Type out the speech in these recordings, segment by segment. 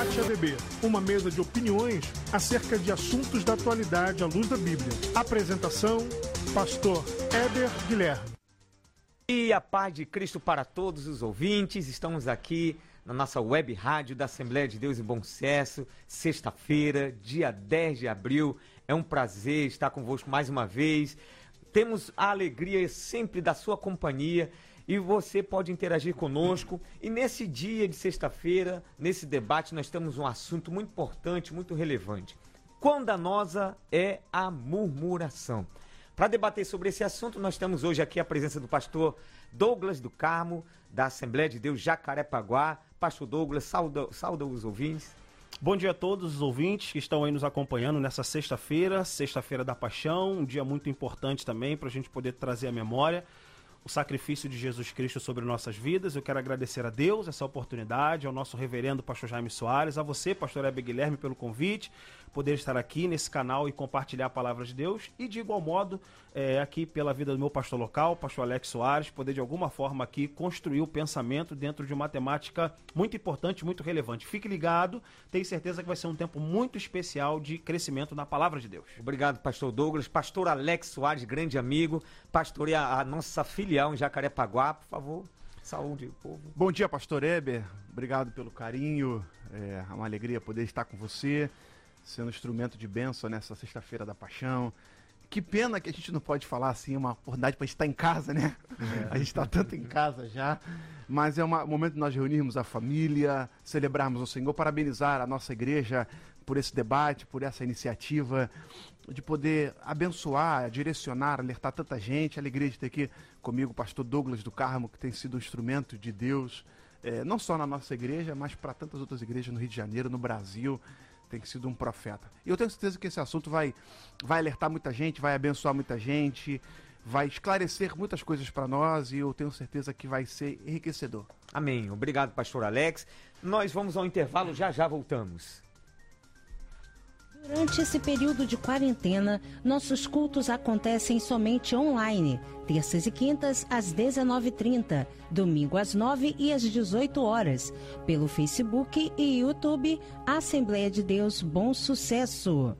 Debate ADB, uma mesa de opiniões acerca de assuntos da atualidade à luz da Bíblia. Apresentação: Pastor Éber Guilherme. E a paz de Cristo para todos os ouvintes. Estamos aqui na nossa web rádio da Assembleia de Deus em Bom Sucesso, sexta-feira, dia 10 de abril. É um prazer estar convosco mais uma vez. Temos a alegria sempre da sua companhia e você pode interagir conosco. E nesse dia de sexta-feira, nesse debate, nós temos um assunto muito importante, muito relevante. Quão danosa é a murmuração? Para debater sobre esse assunto, nós temos hoje aqui a presença do pastor Douglas do Carmo, da Assembleia de Deus Jacarepaguá. Pastor Douglas, sauda, sauda os ouvintes. Bom dia a todos os ouvintes que estão aí nos acompanhando nessa sexta-feira, sexta-feira da paixão, um dia muito importante também para a gente poder trazer a memória o sacrifício de Jesus Cristo sobre nossas vidas. Eu quero agradecer a Deus essa oportunidade, ao nosso reverendo pastor Jaime Soares, a você, pastor Hebe Guilherme, pelo convite, poder estar aqui nesse canal e compartilhar a palavra de Deus. E de igual modo, é, aqui pela vida do meu pastor local, pastor Alex Soares, poder de alguma forma aqui construir o pensamento dentro de uma temática muito importante, muito relevante. Fique ligado, tenho certeza que vai ser um tempo muito especial de crescimento na palavra de Deus. Obrigado, pastor Douglas. Pastor Alex Soares, grande amigo, pastor a, a nossa filial em Jacarepaguá, por favor. Saúde, povo. Bom dia, pastor Eber. Obrigado pelo carinho. É uma alegria poder estar com você sendo instrumento de bênção nessa sexta-feira da paixão. Que pena que a gente não pode falar assim, uma oportunidade para estar em casa, né? É. A gente está tanto em casa já. Mas é um momento de nós reunirmos a família, celebrarmos o Senhor, parabenizar a nossa igreja por esse debate, por essa iniciativa de poder abençoar, direcionar, alertar tanta gente. A alegria de ter aqui comigo o pastor Douglas do Carmo, que tem sido um instrumento de Deus, é, não só na nossa igreja, mas para tantas outras igrejas no Rio de Janeiro, no Brasil tem sido um profeta. E eu tenho certeza que esse assunto vai, vai alertar muita gente, vai abençoar muita gente, vai esclarecer muitas coisas para nós e eu tenho certeza que vai ser enriquecedor. Amém. Obrigado, pastor Alex. Nós vamos ao intervalo, já já voltamos. Durante esse período de quarentena, nossos cultos acontecem somente online, terças e quintas às 19h30, domingo às 9 e às 18 horas, pelo Facebook e YouTube Assembleia de Deus Bom Sucesso.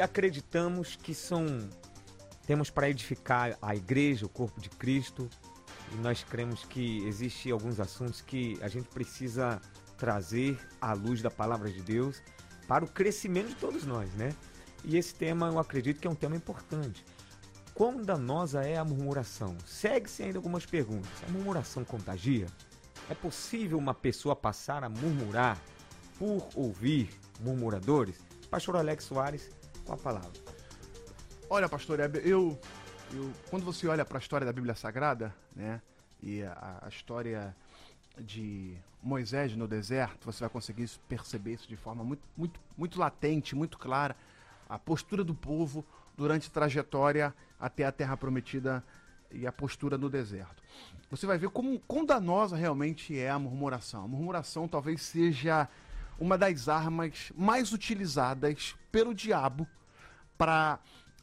Acreditamos que são temas para edificar a igreja, o corpo de Cristo. E nós cremos que existem alguns assuntos que a gente precisa trazer à luz da palavra de Deus para o crescimento de todos nós, né? E esse tema eu acredito que é um tema importante. Quão danosa é a murmuração? Segue-se ainda algumas perguntas. A murmuração contagia? É possível uma pessoa passar a murmurar por ouvir murmuradores? Pastor Alex Soares, com a palavra. Olha, pastor Heber, eu, eu, quando você olha para a história da Bíblia Sagrada, né, e a, a, história de Moisés no deserto, você vai conseguir perceber isso de forma muito, muito, muito latente, muito clara, a postura do povo durante a trajetória até a Terra Prometida e a postura no deserto. Você vai ver como quão danosa realmente é a murmuração. A murmuração talvez seja uma das armas mais utilizadas pelo diabo para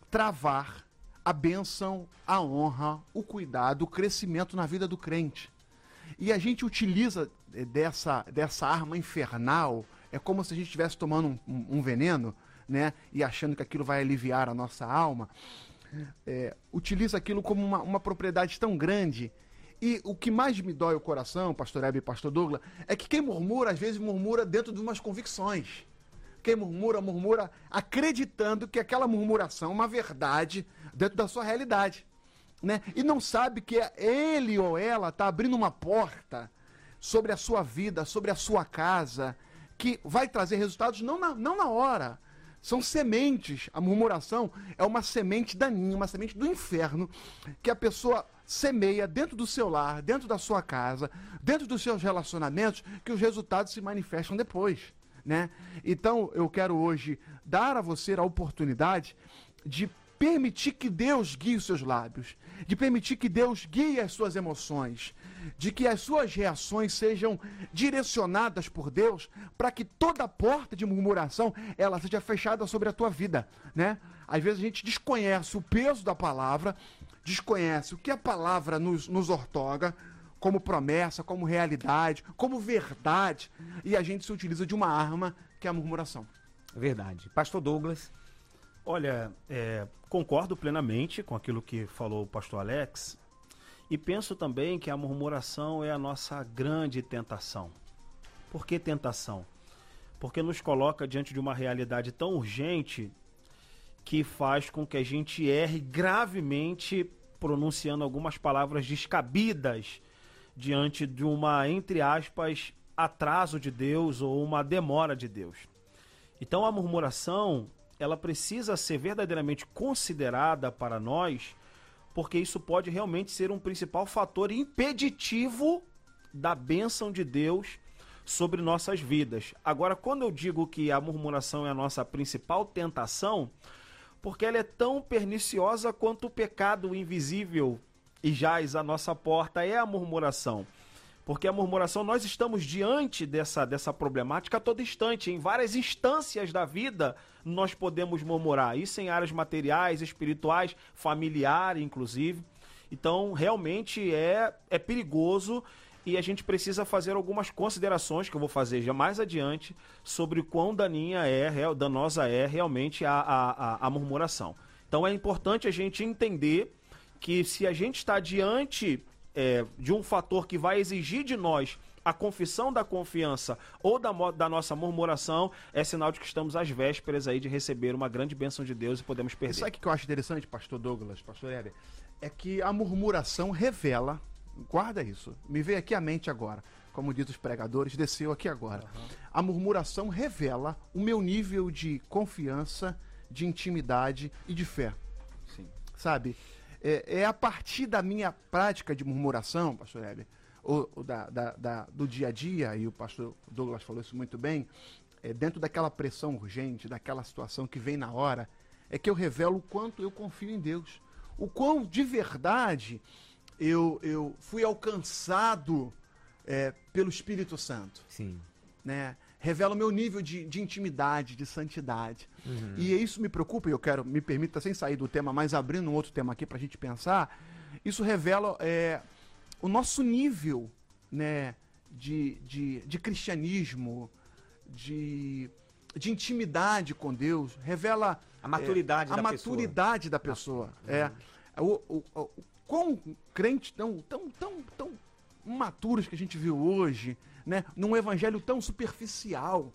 travar a bênção, a honra, o cuidado, o crescimento na vida do crente. E a gente utiliza eh, dessa, dessa arma infernal, é como se a gente estivesse tomando um, um, veneno, né? E achando que aquilo vai aliviar a nossa alma. É, utiliza aquilo como uma, uma propriedade tão grande E o que mais me dói o coração, pastor Hebe e pastor Douglas, é que quem murmura, às vezes murmura dentro de umas convicções. Quem murmura, murmura acreditando que aquela murmuração é uma verdade dentro da sua realidade. Né? E não sabe que ele ou ela está abrindo uma porta sobre a sua vida, sobre a sua casa, que vai trazer resultados não na, não na hora. São sementes. A murmuração é uma semente daninha, uma semente do inferno, que a pessoa semeia dentro do seu lar, dentro da sua casa, dentro dos seus relacionamentos, que os resultados se manifestam depois. Né? Então, eu quero hoje dar a você a oportunidade de permitir que Deus guie os seus lábios, de permitir que Deus guie as suas emoções, de que as suas reações sejam direcionadas por Deus para que toda porta de murmuração ela seja fechada sobre a tua vida, né? Às vezes a gente desconhece o peso da palavra, desconhece o que a palavra nos, nos ortoga como promessa, como realidade, como verdade, e a gente se utiliza de uma arma que é a murmuração. Verdade. Pastor Douglas. Olha, é, concordo plenamente com aquilo que falou o pastor Alex e penso também que a murmuração é a nossa grande tentação. Por que tentação? Porque nos coloca diante de uma realidade tão urgente que faz com que a gente erre gravemente pronunciando algumas palavras descabidas diante de uma, entre aspas, atraso de Deus ou uma demora de Deus. Então a murmuração ela precisa ser verdadeiramente considerada para nós, porque isso pode realmente ser um principal fator impeditivo da bênção de Deus sobre nossas vidas. Agora, quando eu digo que a murmuração é a nossa principal tentação, porque ela é tão perniciosa quanto o pecado invisível e jaz à nossa porta é a murmuração. Porque a murmuração, nós estamos diante dessa, dessa problemática a todo instante. Em várias instâncias da vida, nós podemos murmurar. Isso em áreas materiais, espirituais, familiar, inclusive. Então, realmente é, é perigoso e a gente precisa fazer algumas considerações que eu vou fazer já mais adiante sobre quão daninha é, danosa é realmente a, a, a, murmuração. Então é importante a gente entender que se a gente está diante é, de um fator que vai exigir de nós a confissão da confiança ou da, da nossa murmuração, é sinal de que estamos às vésperas aí de receber uma grande bênção de Deus e podemos perder. Sabe o que eu acho interessante, pastor Douglas, pastor Heber? É que a murmuração revela, guarda isso, me veio aqui à mente agora, como diz os pregadores, desceu aqui agora. Uhum. A murmuração revela o meu nível de confiança, de intimidade e de fé. Sim. Sabe? É, é a partir da minha prática de murmuração, pastor Heber, ou, ou da, da, da, do dia a dia, e o pastor Douglas falou isso muito bem, é, dentro daquela pressão urgente, daquela situação que vem na hora, é que eu revelo o quanto eu confio em Deus. O quão de verdade eu, eu fui alcançado é, pelo Espírito Santo. Sim. Né? Revela o meu nível de, de intimidade, de santidade. Uhum. E isso me preocupa, e eu quero, me permita, sem sair do tema, mas abrindo um outro tema aqui para a gente pensar, isso revela é, o nosso nível né, de, de, de cristianismo, de, de intimidade com Deus, revela a maturidade, é, da, a maturidade pessoa. da pessoa. Uhum. É, o, o, o quão crentes tão, tão, tão, tão maturos que a gente viu hoje, né, num evangelho tão superficial,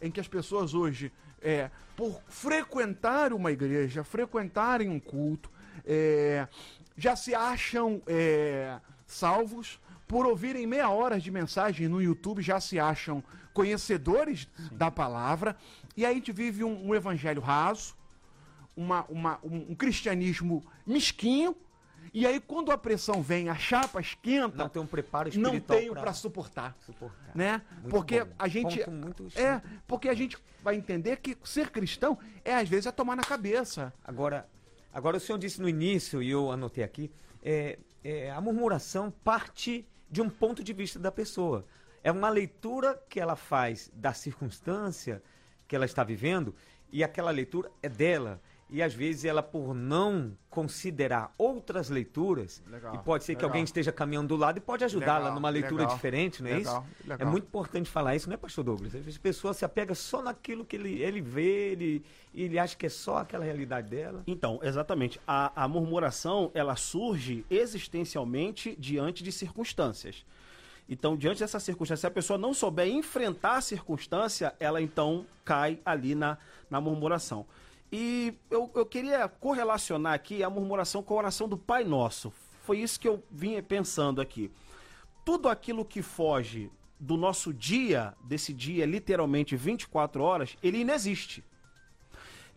em que as pessoas hoje, é, por frequentar uma igreja, frequentarem um culto, é, já se acham é, salvos, por ouvirem meia hora de mensagem no YouTube, já se acham conhecedores Sim. da palavra, e aí a gente vive um, um evangelho raso, uma, uma, um, um cristianismo mesquinho, e aí, quando a pressão vem, a chapa esquenta. Não tem um preparo espiritual. Não tenho para suportar. Suportar. Né? Muito porque bom. a gente. é, porque a gente vai entender que ser cristão é, às vezes, é tomar na cabeça. Agora, agora o senhor disse no início, e eu anotei aqui, é, é, a murmuração parte de um ponto de vista da pessoa. É uma leitura que ela faz da circunstância que ela está vivendo, e aquela leitura é dela. E às vezes ela por não considerar outras leituras Legal, e pode ser que legal. alguém esteja caminhando do lado e pode ajudá-la numa leitura legal, diferente, não é legal, isso? legal. É muito importante falar isso, não é, Pastor Douglas? Às vezes a pessoa se apega só naquilo que ele, ele vê, ele, e ele acha que é só aquela realidade dela. Então, exatamente. A, a murmuração, ela surge existencialmente diante de circunstâncias. Então, diante dessa circunstância, se a pessoa não souber enfrentar a circunstância, ela então cai ali na, na murmuração. E eu, eu queria correlacionar aqui a murmuração com a oração do Pai Nosso. Foi isso que eu vinha pensando aqui. Tudo aquilo que foge do nosso dia, desse dia literalmente 24 horas, ele inexiste.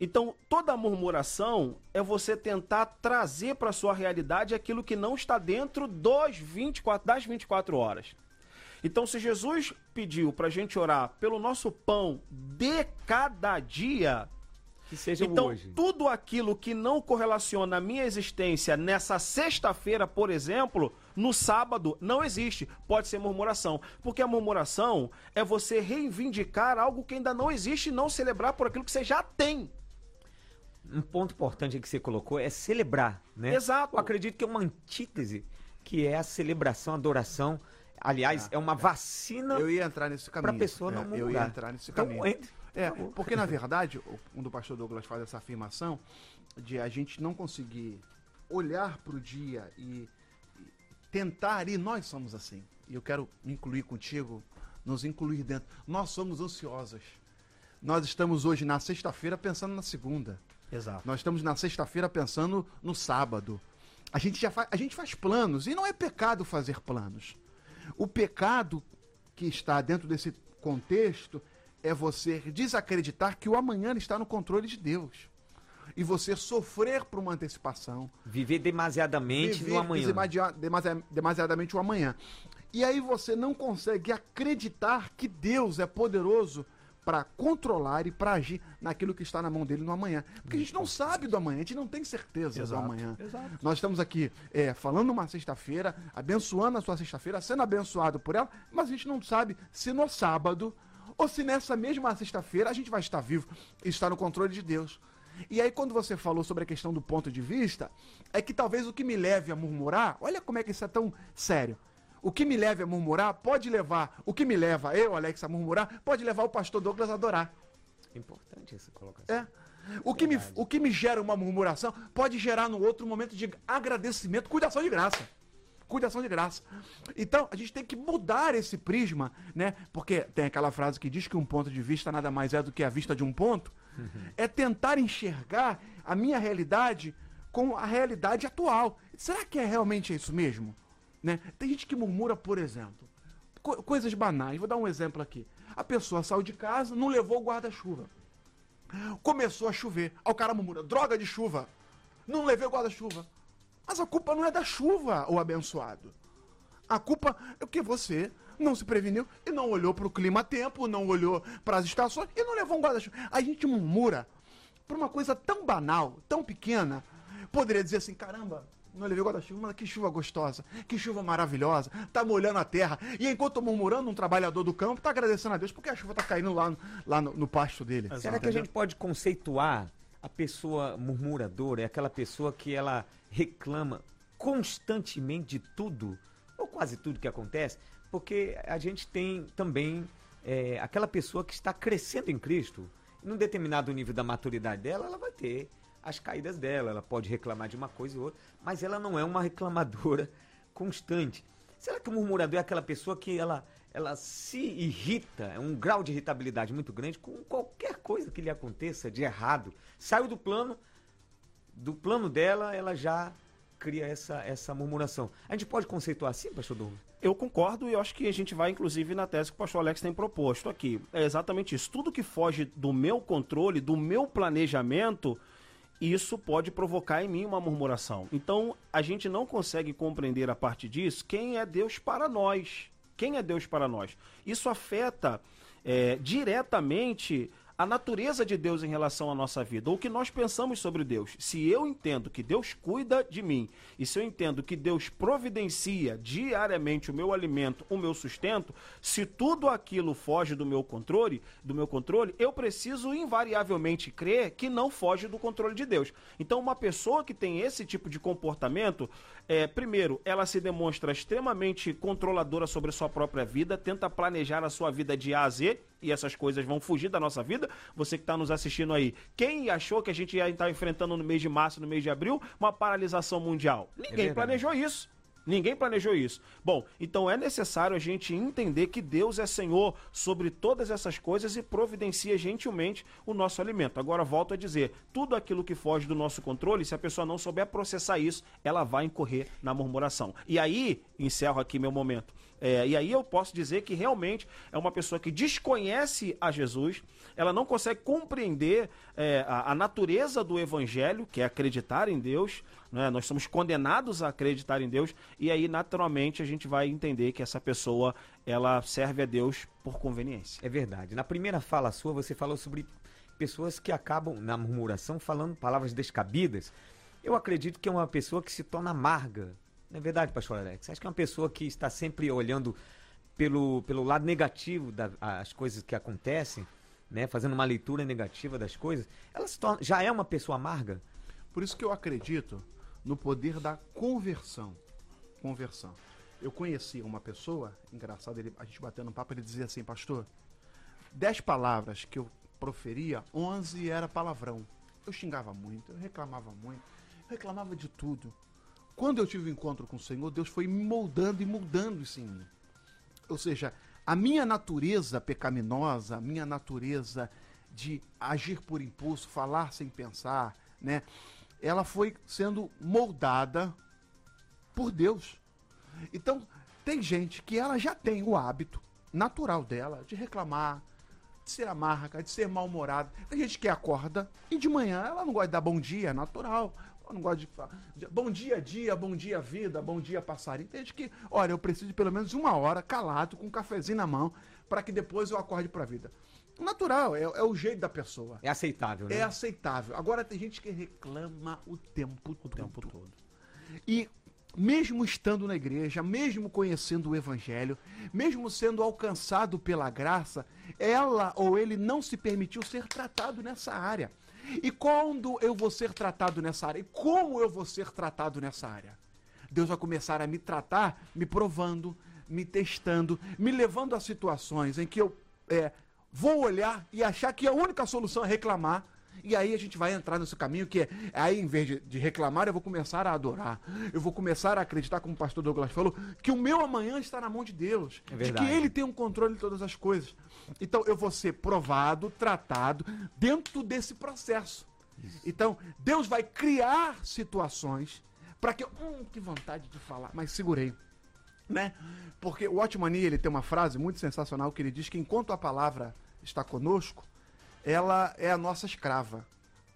Então, toda murmuração é você tentar trazer para sua realidade aquilo que não está dentro dos 24, das 24 horas. Então, se Jesus pediu para a gente orar pelo nosso pão de cada dia, Que seja então, hoje. tudo aquilo que não correlaciona a minha existência nessa sexta-feira, por exemplo, no sábado, não existe. Pode ser murmuração. Porque a murmuração é você reivindicar algo que ainda não existe e não celebrar por aquilo que você já tem. Um ponto importante que você colocou é celebrar, né? Exato. Eu acredito que é uma antítese, que é a celebração, a adoração. Aliás, é, uma vacina Eu ia entrar nesse caminho. para a pessoa não É, murmurar. Eu ia entrar nesse Então, caminho. entre. É, porque na verdade, o- quando o pastor Douglas faz essa afirmação de a gente não conseguir olhar para o dia e, e tentar, e nós somos assim. E eu quero me incluir contigo, nos incluir dentro. Nós somos ansiosos. Nós estamos hoje na sexta-feira pensando na segunda. Exato. Nós estamos na sexta-feira pensando no sábado. A gente já faz, a gente faz planos e não é pecado fazer planos. O pecado que está dentro desse contexto é você desacreditar que o amanhã está no controle de Deus. E você sofrer por uma antecipação, Viver demasiadamente viver no amanhã. demasia- demasia- demasiadamente o amanhã. E aí você não consegue acreditar que Deus é poderoso para controlar e para agir naquilo que está na mão dele no amanhã. Porque a gente não sabe do amanhã, a gente não tem certeza Exato, do amanhã. exato. Nós estamos aqui é, falando uma sexta-feira, abençoando a sua sexta-feira, sendo abençoado por ela, mas a gente não sabe se no sábado ou se nessa mesma sexta-feira a gente vai estar vivo e estar no controle de Deus. E aí, quando você falou sobre a questão do ponto de vista, é que talvez o que me leve a murmurar, olha como é que isso é tão sério. O que me leve a murmurar pode levar, o que me leva eu, Alex, a murmurar, pode levar o pastor Douglas a adorar. Importante essa colocação. É. O que, me, o que me gera uma murmuração pode gerar no outro um momento de agradecimento, cuidação de graça. Cuidação de graça. Então, a gente tem que mudar esse prisma, né? Porque tem aquela frase que diz que um ponto de vista nada mais é do que a vista de um ponto. É tentar enxergar a minha realidade com a realidade atual. Será que é realmente isso mesmo? Né? Tem gente que murmura, por exemplo, co- coisas banais. Vou dar um exemplo aqui. A pessoa saiu de casa, não levou o guarda-chuva. Começou a chover. Aí o cara murmura, droga de chuva. Não levei o guarda-chuva. Mas a culpa não é da chuva, o abençoado. A culpa é que você não se preveniu e não olhou para o clima a tempo, não olhou para as estações e não levou um guarda-chuva. A gente murmura por uma coisa tão banal, tão pequena. Poderia dizer assim, caramba, não levei o guarda-chuva, mas que chuva gostosa, que chuva maravilhosa, tá molhando a terra. E enquanto murmurando, um trabalhador do campo tá agradecendo a Deus porque a chuva tá caindo lá, no- lá no, no pasto dele. Será que a gente pode conceituar a pessoa murmuradora? É aquela pessoa que ela reclama constantemente de tudo, ou quase tudo que acontece, porque a gente tem também é, aquela pessoa que está crescendo em Cristo. Num determinado nível da maturidade dela, ela vai ter as caídas dela, ela pode reclamar de uma coisa ou outra, mas ela não é uma reclamadora constante. Será que o murmurador é aquela pessoa que ela, ela se irrita, é um grau de irritabilidade muito grande com qualquer coisa que lhe aconteça de errado? Saiu do plano, do plano dela, ela já cria essa, essa murmuração. A gente pode conceituar assim, pastor Douglas? Eu concordo e acho que a gente vai, inclusive, na tese que o pastor Alex tem proposto aqui. É exatamente isso. Tudo que foge do meu controle, do meu planejamento, isso pode provocar em mim uma murmuração. Então, a gente não consegue compreender a partir disso quem é Deus para nós. Quem é Deus para nós? Isso afeta é, diretamente a natureza de Deus em relação à nossa vida, ou o que nós pensamos sobre Deus. Se eu entendo que Deus cuida de mim, e se eu entendo que Deus providencia diariamente o meu alimento, o meu sustento, se tudo aquilo foge do meu controle, do meu controle, eu preciso invariavelmente crer que não foge do controle de Deus. Então, uma pessoa que tem esse tipo de comportamento, é, primeiro, ela se demonstra extremamente controladora sobre a sua própria vida, tenta planejar a sua vida de A a Z, e essas coisas vão fugir da nossa vida. Você que está nos assistindo aí, quem achou que a gente ia estar enfrentando no mês de março, no mês de abril, uma paralisação mundial? Ninguém é planejou isso. Ninguém planejou isso. Bom, então é necessário a gente entender que Deus é Senhor sobre todas essas coisas e providencia gentilmente o nosso alimento. Agora volto a dizer, tudo aquilo que foge do nosso controle, se a pessoa não souber processar isso, ela vai incorrer na murmuração. E aí, encerro aqui meu momento. É, e aí eu posso dizer que realmente é uma pessoa que desconhece a Jesus, ela não consegue compreender é, a, a, natureza do evangelho, que é acreditar em Deus, né? nós somos condenados a acreditar em Deus, e aí naturalmente a gente vai entender que essa pessoa ela serve a Deus por conveniência. É verdade. Na primeira fala sua, você falou sobre pessoas que acabam na murmuração falando palavras descabidas. Eu acredito que é uma pessoa que se torna amarga não é verdade, pastor Alex? Acho que é uma pessoa que está sempre olhando pelo, pelo lado negativo das coisas que acontecem, né? fazendo uma leitura negativa das coisas, ela torna, já é uma pessoa amarga. Por isso que eu acredito no poder da conversão. Conversão. Eu conheci uma pessoa, engraçado, ele, a gente batendo um papo, ele dizia assim, pastor, dez palavras que eu proferia, onze era palavrão. Eu xingava muito, eu reclamava muito, eu reclamava de tudo. Quando eu tive o um encontro com o Senhor, Deus foi me moldando e moldando isso em mim. Ou seja, a minha natureza pecaminosa, a minha natureza de agir por impulso, falar sem pensar, né? Ela foi sendo moldada por Deus. Então, tem gente que ela já tem o hábito natural dela de reclamar, de ser amarga, de ser mal-humorada. Tem gente que acorda e de manhã ela não gosta de dar bom dia, é natural. Eu não gosto de falar. Bom dia, dia, bom dia, vida, bom dia, passarinho. Entende que, olha, eu preciso de pelo menos uma hora calado, com um cafezinho na mão, para que depois eu acorde para a vida. Natural, é, é, o jeito da pessoa. É aceitável, né? É aceitável. Agora tem gente que reclama o tempo, o tempo todo. E mesmo estando na igreja, mesmo conhecendo o evangelho, mesmo sendo alcançado pela graça, ela ou ele não se permitiu ser tratado nessa área. E quando eu vou ser tratado nessa área? E como eu vou ser tratado nessa área? Deus vai começar a me tratar, me provando, me testando, me levando a situações em que eu é, vou olhar e achar que a única solução é reclamar. E aí a gente vai entrar nesse caminho que é, aí em vez de, de, reclamar, eu vou começar a adorar. Eu vou começar a acreditar, como o pastor Douglas falou, que o meu amanhã está na mão de Deus. É de que Ele tem um controle de todas as coisas. Então eu vou ser provado, tratado dentro desse processo. Isso. Então Deus vai criar situações para que eu. Hum, que vontade de falar, mas segurei. Né? Porque o Otmani ele tem uma frase muito sensacional que ele diz que enquanto a palavra está conosco, ela é a nossa escrava.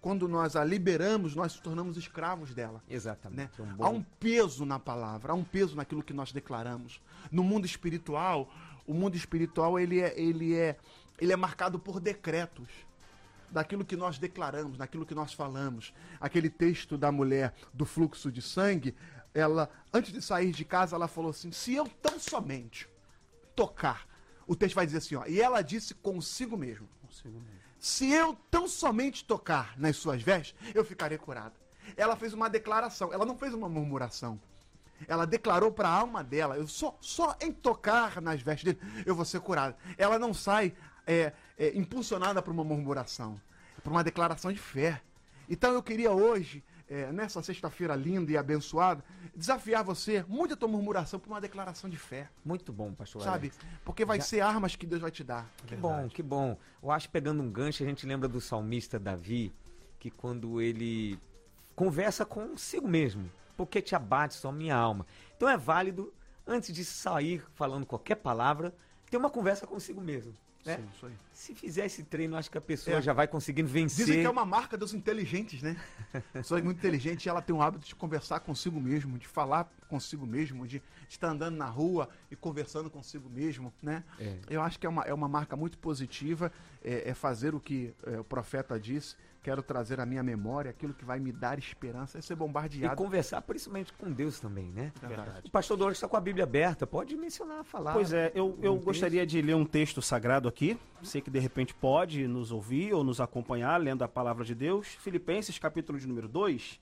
Quando nós a liberamos, nós nos tornamos escravos dela. Exatamente. Né? Um bom... Há um peso na palavra, há um peso naquilo que nós declaramos. No mundo espiritual, o mundo espiritual ele é, ele é, ele é marcado por decretos daquilo que nós declaramos, daquilo que nós falamos. Aquele texto da mulher do fluxo de sangue, ela, antes de sair de casa, ela falou assim: se eu tão somente tocar, o texto vai dizer assim, ó, e ela disse consigo mesmo: consigo mesmo. Se eu tão somente tocar nas suas vestes, eu ficarei curada. Ela fez uma declaração, ela não fez uma murmuração. Ela declarou para a alma dela: eu só, só em tocar nas vestes dele, eu vou ser curada. Ela não sai é, é, impulsionada por uma murmuração, por uma declaração de fé. Então eu queria hoje, é, nessa sexta-feira linda e abençoada, desafiar você, mude a tua murmuração por uma declaração de fé. Muito bom, pastor. Sabe? Porque vai Já... ser armas que Deus vai te dar. Que bom, que bom. Eu acho pegando um gancho, a gente lembra do salmista Davi, que quando ele conversa consigo mesmo, porque te abate só minha alma. Então é válido, antes de sair falando qualquer palavra, ter uma conversa consigo mesmo. Né? Sim, isso aí. Se fizer esse treino, acho que a pessoa É. já vai conseguindo vencer. Dizem que é uma marca dos inteligentes, né? Pessoa é muito inteligente e ela tem o hábito de conversar consigo mesmo, de falar consigo mesmo, de estar andando na rua e conversando consigo mesmo, né? É. Eu acho que é uma, é uma marca muito positiva, é, é fazer o que é, o profeta disse, quero trazer à minha memória aquilo que vai me dar esperança, é ser E bombardeado. conversar principalmente com Deus também, né? Verdade. O pastor Douglas está com a Bíblia aberta, pode mencionar, falar. Pois é, eu, eu um gostaria de ler um texto sagrado aqui. Você que de repente pode nos ouvir ou nos acompanhar lendo a palavra de Deus. Filipenses, capítulo de número 2,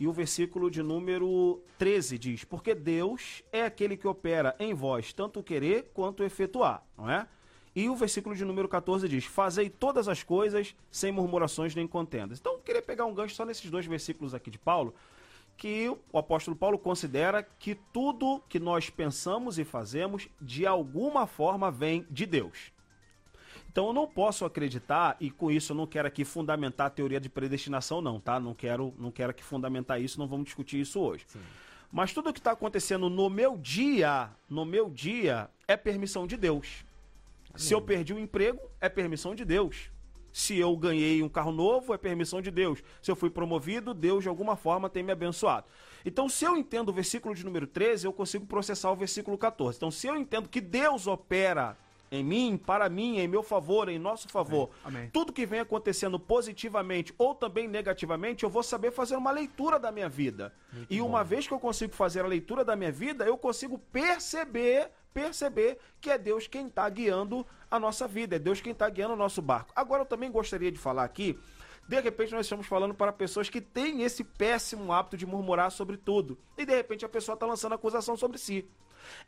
e o versículo de número 13 diz: Porque Deus é aquele que opera em vós tanto o querer quanto o efetuar, não é? E o versículo de número 14 diz: Fazei todas as coisas sem murmurações nem contendas. Então, eu queria pegar um gancho só nesses dois versículos aqui de Paulo, que o apóstolo Paulo considera que tudo que nós pensamos e fazemos, de alguma forma, vem de Deus. Então eu não posso acreditar, e com isso eu não quero aqui fundamentar a teoria de predestinação, não, tá? Não quero, não quero aqui fundamentar isso, não vamos discutir isso hoje. Mas tudo que está acontecendo no meu dia, no meu dia, é permissão de Deus. Se eu perdi o emprego, é permissão de Deus. Se eu ganhei um carro novo, é permissão de Deus. Se eu fui promovido, Deus de alguma forma tem me abençoado. Então, se eu entendo o versículo de número 13, eu consigo processar o versículo 14. Então, se eu entendo que Deus opera em mim, para mim, em meu favor, em nosso favor, Amém. tudo que vem acontecendo positivamente ou também negativamente, eu vou saber fazer uma leitura da minha vida. e uma vez que eu consigo fazer a leitura da minha vida, eu consigo perceber, perceber que é Deus quem está guiando a nossa vida, é Deus quem está guiando o nosso barco. Agora eu também gostaria de falar aqui, de repente nós estamos falando para pessoas que têm esse péssimo hábito de murmurar sobre tudo. E de repente a pessoa está lançando acusação sobre si.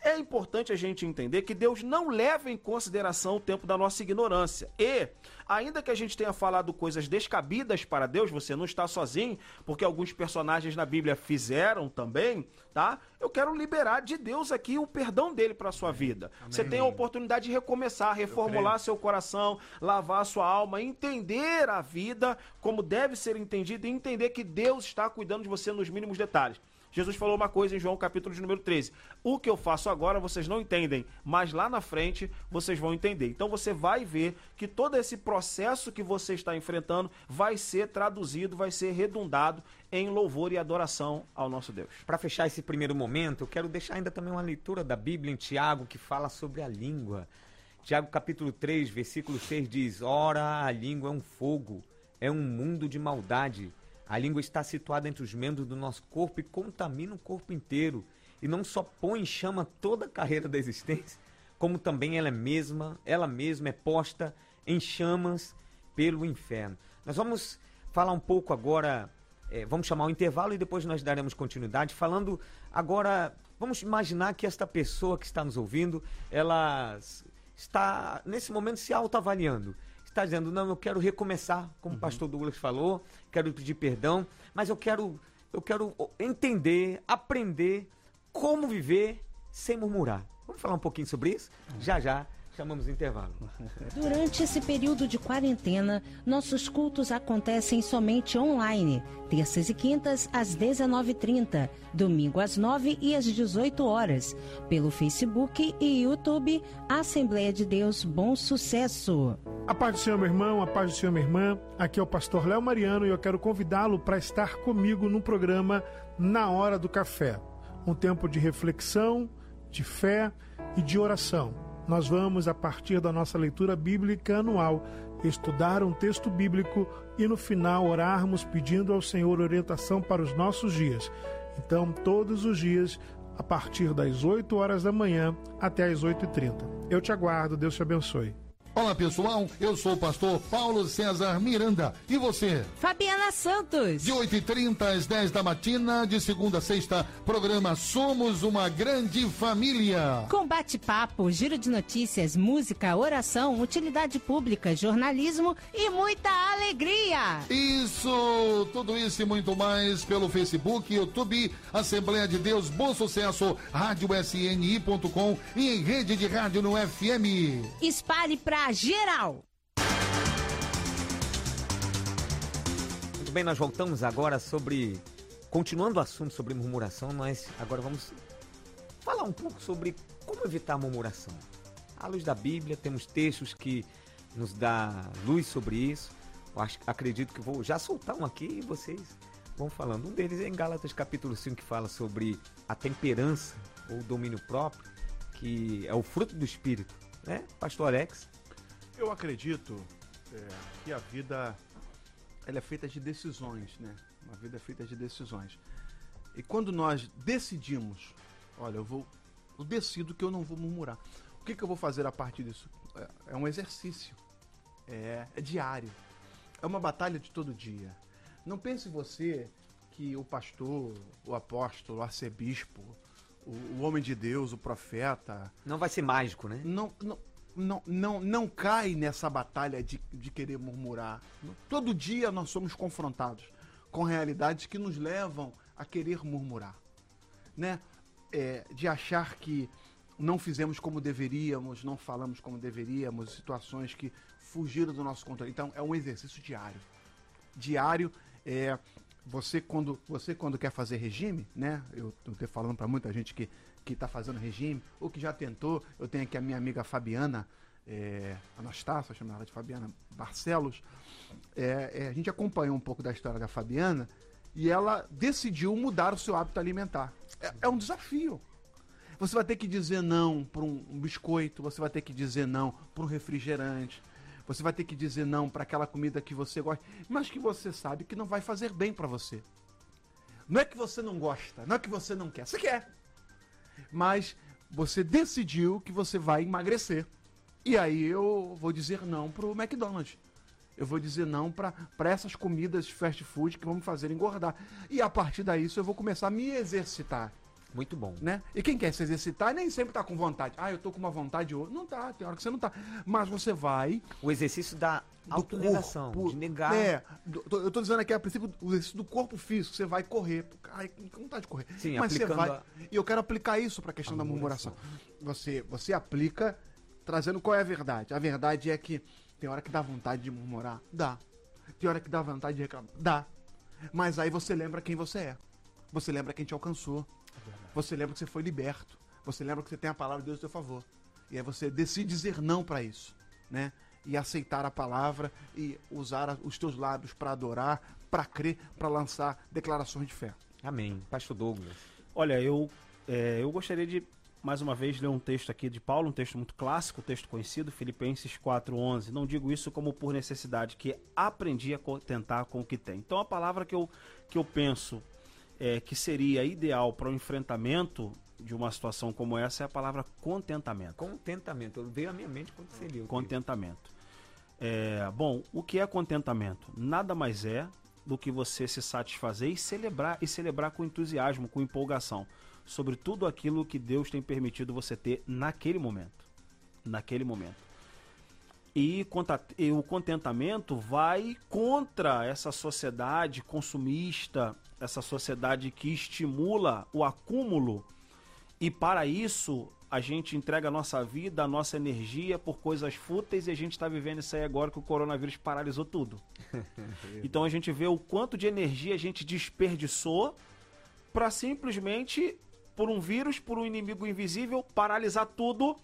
É importante a gente entender que Deus não leva em consideração o tempo da nossa ignorância. E, ainda que a gente tenha falado coisas descabidas para Deus, você não está sozinho, porque alguns personagens na Bíblia fizeram também, tá? Eu quero liberar de Deus aqui o perdão dele para a sua vida. Você tem a oportunidade de recomeçar, reformular seu coração, lavar sua alma, entender a vida como deve ser entendida e entender que Deus está cuidando de você nos mínimos detalhes. Jesus falou uma coisa em João capítulo de número 13. O que eu faço agora vocês não entendem, mas lá na frente vocês vão entender. Então você vai ver que todo esse processo que você está enfrentando vai ser traduzido, vai ser redundado em louvor e adoração ao nosso Deus. Para fechar esse primeiro momento, eu quero deixar ainda também uma leitura da Bíblia em Tiago que fala sobre a língua. Tiago capítulo 3, versículo 6 diz: Ora, a língua é um fogo, é um mundo de maldade. A língua está situada entre os membros do nosso corpo e contamina o corpo inteiro. E não só põe em chama toda a carreira da existência, como também ela é mesma, ela mesma é posta em chamas pelo inferno. Nós vamos falar um pouco agora, eh, vamos chamar o intervalo e depois nós daremos continuidade, falando agora, vamos imaginar que esta pessoa que está nos ouvindo, ela está nesse momento se autoavaliando. Está dizendo, não, eu quero recomeçar, como o pastor Douglas falou, quero pedir perdão, mas eu quero, eu quero entender, aprender como viver sem murmurar. Vamos falar um pouquinho sobre isso? Já já chamamos intervalo. Durante esse período de quarentena, nossos cultos acontecem somente online, terças e quintas às 19h30, domingo às 9 e às 18 horas, pelo Facebook e YouTube Assembleia de Deus Bom Sucesso. A paz do Senhor, meu irmão, a paz do Senhor, minha irmã. Aqui é o pastor Léo Mariano e eu quero convidá-lo para estar comigo no programa Na Hora do Café. Um tempo de reflexão, de fé e de oração. Nós vamos, a partir da nossa leitura bíblica anual, estudar um texto bíblico e no final orarmos pedindo ao Senhor orientação para os nossos dias. Então, todos os dias, a partir das 8 horas da manhã até as 8h30. Eu te aguardo, Deus te abençoe. Olá pessoal, eu sou o pastor Paulo César Miranda. E você? Fabiana Santos. De 8h30 às 10 da matina, de segunda a sexta, programa Somos uma Grande Família. Com bate-papo, giro de notícias, música, oração, utilidade pública, jornalismo e muita alegria. Isso, tudo isso e muito mais pelo Facebook, YouTube, Assembleia de Deus, Bom Sucesso, Rádio SNI.com e em rede de rádio no FM. Espalhe pra geral. Muito bem, nós voltamos agora sobre. Continuando o assunto sobre murmuração, nós agora vamos falar um pouco sobre como evitar a murmuração. à luz da Bíblia, temos textos que nos dá luz sobre isso. Eu acho, acredito que vou já soltar um aqui e vocês vão falando. Um deles é em Gálatas capítulo 5 que fala sobre a temperança ou domínio próprio, que é o fruto do espírito, né? Pastor Alex. Eu acredito é, que a vida ela é feita de decisões, né? Uma vida é feita de decisões. E quando nós decidimos, olha, eu vou, eu decido que eu não vou murmurar. O que, que eu vou fazer a partir disso? É, é um exercício, é, é diário, é uma batalha de todo dia. Não pense você que o pastor, o apóstolo, o arcebispo, o, o homem de Deus, o profeta, Não vai ser mágico, né? não, não, não, não, não cai nessa batalha de, de querer murmurar. Todo dia nós somos confrontados com realidades que nos levam a querer murmurar, né? É, de achar que não fizemos como deveríamos, não falamos como deveríamos, situações que fugiram do nosso controle. Então é um exercício diário. Diário é você quando você quando quer fazer regime, né? Eu estou falando para muita gente que que está fazendo regime ou que já tentou. Eu tenho aqui a minha amiga Fabiana é, Anastácia, chamo ela de Fabiana Barcelos. É, é, a gente acompanhou um pouco da história da Fabiana e ela decidiu mudar o seu hábito alimentar. É, é um desafio. Você vai ter que dizer não para um, um biscoito, você vai ter que dizer não para um refrigerante, você vai ter que dizer não para aquela comida que você gosta, mas que você sabe que não vai fazer bem para você. Não é que você não gosta, não é que você não quer, você quer. Mas você decidiu que você vai emagrecer. E aí eu vou dizer não pro McDonald's. Eu vou dizer não para essas comidas fast food que vão me fazer engordar. E a partir daí eu vou começar a me exercitar Muito bom. né? E quem quer se exercitar nem sempre tá com vontade. Ah, eu tô com uma vontade hoje. Não tá, tem hora que você não tá. Mas você vai O exercício da autonegação, corpo. de negar. É, eu tô dizendo aqui a princípio o exercício do corpo físico. Você vai correr. Ai, com vontade de correr. Sim, Mas você vai. a- E eu quero aplicar isso pra questão a da murmuração. Você, você aplica trazendo qual é a verdade. A verdade é que tem hora que dá vontade de murmurar. Dá. Tem hora que dá vontade de reclamar. Dá. Mas aí você lembra quem você é. Você lembra quem te alcançou. Você lembra que você foi liberto. Você lembra que você tem a palavra de Deus a seu favor. E aí você decide dizer não para isso, né? E aceitar a palavra e usar os teus lábios para adorar, para crer, para lançar declarações de fé. Amém. Pastor Douglas. Olha, eu, é, eu gostaria de, mais uma vez, ler um texto aqui de Paulo, um texto muito clássico, um texto conhecido, Filipenses 4.11. Não digo isso como por necessidade, que aprendi a contentar com o que tem. Então, a palavra que eu, que eu penso é, que seria ideal para o enfrentamento de uma situação como essa é a palavra contentamento. Contentamento. Veio à minha mente quando você leu. Contentamento. É, bom, o que é contentamento? Nada mais é do que você se satisfazer e celebrar e celebrar com entusiasmo, com empolgação sobre tudo aquilo que Deus tem permitido você ter naquele momento, naquele momento. E, o contentamento vai contra essa sociedade consumista, essa sociedade que estimula o acúmulo e para isso a gente entrega a nossa vida, a nossa energia por coisas fúteis e a gente está vivendo isso aí agora que o coronavírus paralisou tudo. então a gente vê o quanto de energia a gente desperdiçou para simplesmente, por um vírus, por um inimigo invisível, paralisar tudo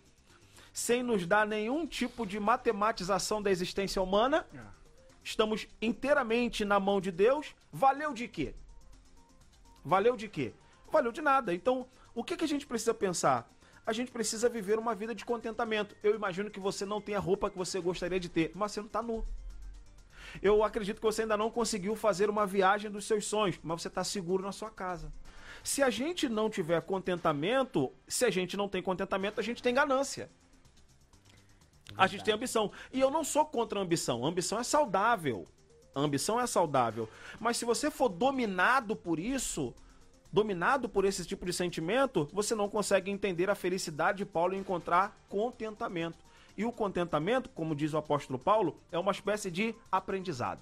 sem nos dar nenhum tipo de matematização da existência humana. Estamos inteiramente na mão de Deus. Valeu de quê? Valeu de quê? Valeu de nada. Então, o que, que a gente precisa pensar? A gente precisa viver uma vida de contentamento. Eu imagino que você não tem a roupa que você gostaria de ter, mas você não está nu. Eu acredito que você ainda não conseguiu fazer uma viagem dos seus sonhos, mas você está seguro na sua casa. Se a gente não tiver contentamento, se a gente não tem contentamento, a gente tem ganância. A gente tem ambição. E eu não sou contra a ambição. A ambição é saudável. A ambição é saudável. Mas se você for dominado por isso, dominado por esse tipo de sentimento, você não consegue entender a felicidade de Paulo em encontrar contentamento. E o contentamento, como diz o apóstolo Paulo, é uma espécie de aprendizado.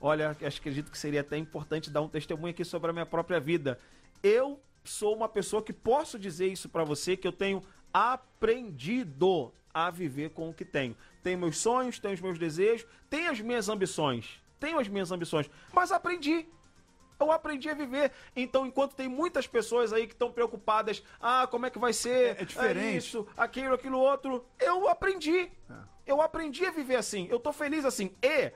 Olha, eu acredito que seria até importante dar um testemunho aqui sobre a minha própria vida. Eu sou uma pessoa que posso dizer isso para você que eu tenho aprendido a viver com o que tenho. Tenho meus sonhos, tenho os meus desejos, tenho as minhas ambições, tenho as minhas ambições, mas aprendi. Eu aprendi a viver. Então, enquanto tem muitas pessoas aí que estão preocupadas, ah, como é que vai ser? É- é diferente. isso, aquilo, aquilo outro. Eu aprendi. Eu aprendi a viver assim. Eu tô feliz assim. E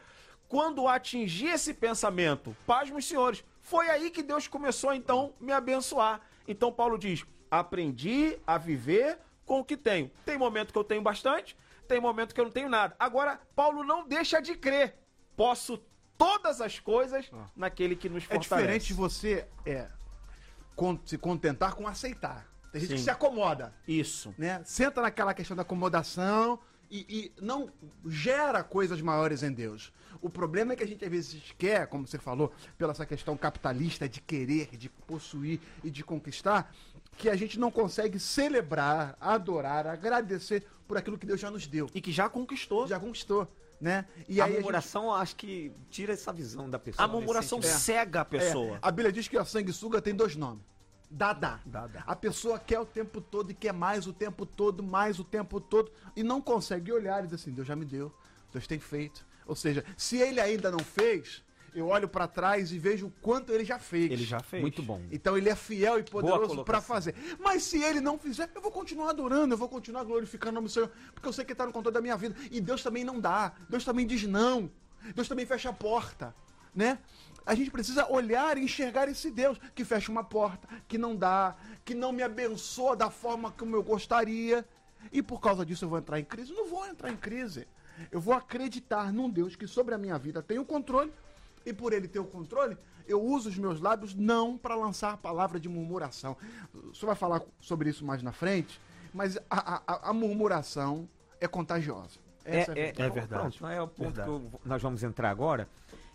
quando atingi esse pensamento, paz meus senhores, foi aí que Deus começou então me abençoar. Então Paulo diz: aprendi a viver com o que tenho. Tem momento que eu tenho bastante, tem momento que eu não tenho nada. Agora, Paulo não deixa de crer. Posso todas as coisas naquele que nos É fortalece. diferente de você é, se contentar com aceitar. Tem gente que Sim. se acomoda, Isso. né? Senta naquela questão da acomodação e, e não gera coisas maiores em Deus. O problema é que a gente às vezes quer, como você falou, pela essa questão capitalista de querer, de possuir e de conquistar, que a gente não consegue celebrar, adorar, agradecer por aquilo que Deus já nos deu. E que já conquistou. Já conquistou, né? E a aí a gente- murmuração, acho que tira essa visão da pessoa. A murmuração sentido. cega a pessoa. É, a Bíblia diz que a sanguessuga tem dois nomes. Dadá. Dadá. A pessoa quer o tempo todo e quer mais o tempo todo, mais o tempo todo, e não consegue olhar e dizer assim, Deus já me deu, Deus tem feito. Ou seja, se ele ainda não fez, eu olho pra trás e vejo o quanto ele já fez. Ele já fez. Muito bom. Então ele é fiel e poderoso pra fazer. Mas se ele não fizer, eu vou continuar adorando, eu vou continuar glorificando o nome do Senhor, porque eu sei que ele tá no controle da minha vida. E Deus também não dá. Deus também diz não. Deus também fecha a porta, né? A gente precisa olhar e enxergar esse Deus que fecha uma porta, que não dá, que não me abençoa da forma como eu gostaria. E por causa disso eu vou entrar em crise? Não vou entrar em crise. Eu vou acreditar num Deus que sobre a minha vida tem o controle e por ele ter o controle, eu uso os meus lábios não para lançar a palavra de murmuração. O senhor vai falar sobre isso mais na frente, mas a, a- a murmuração é contagiosa. Essa é, é, É verdade. Pronto, é o ponto Verdade. que nós vamos entrar agora.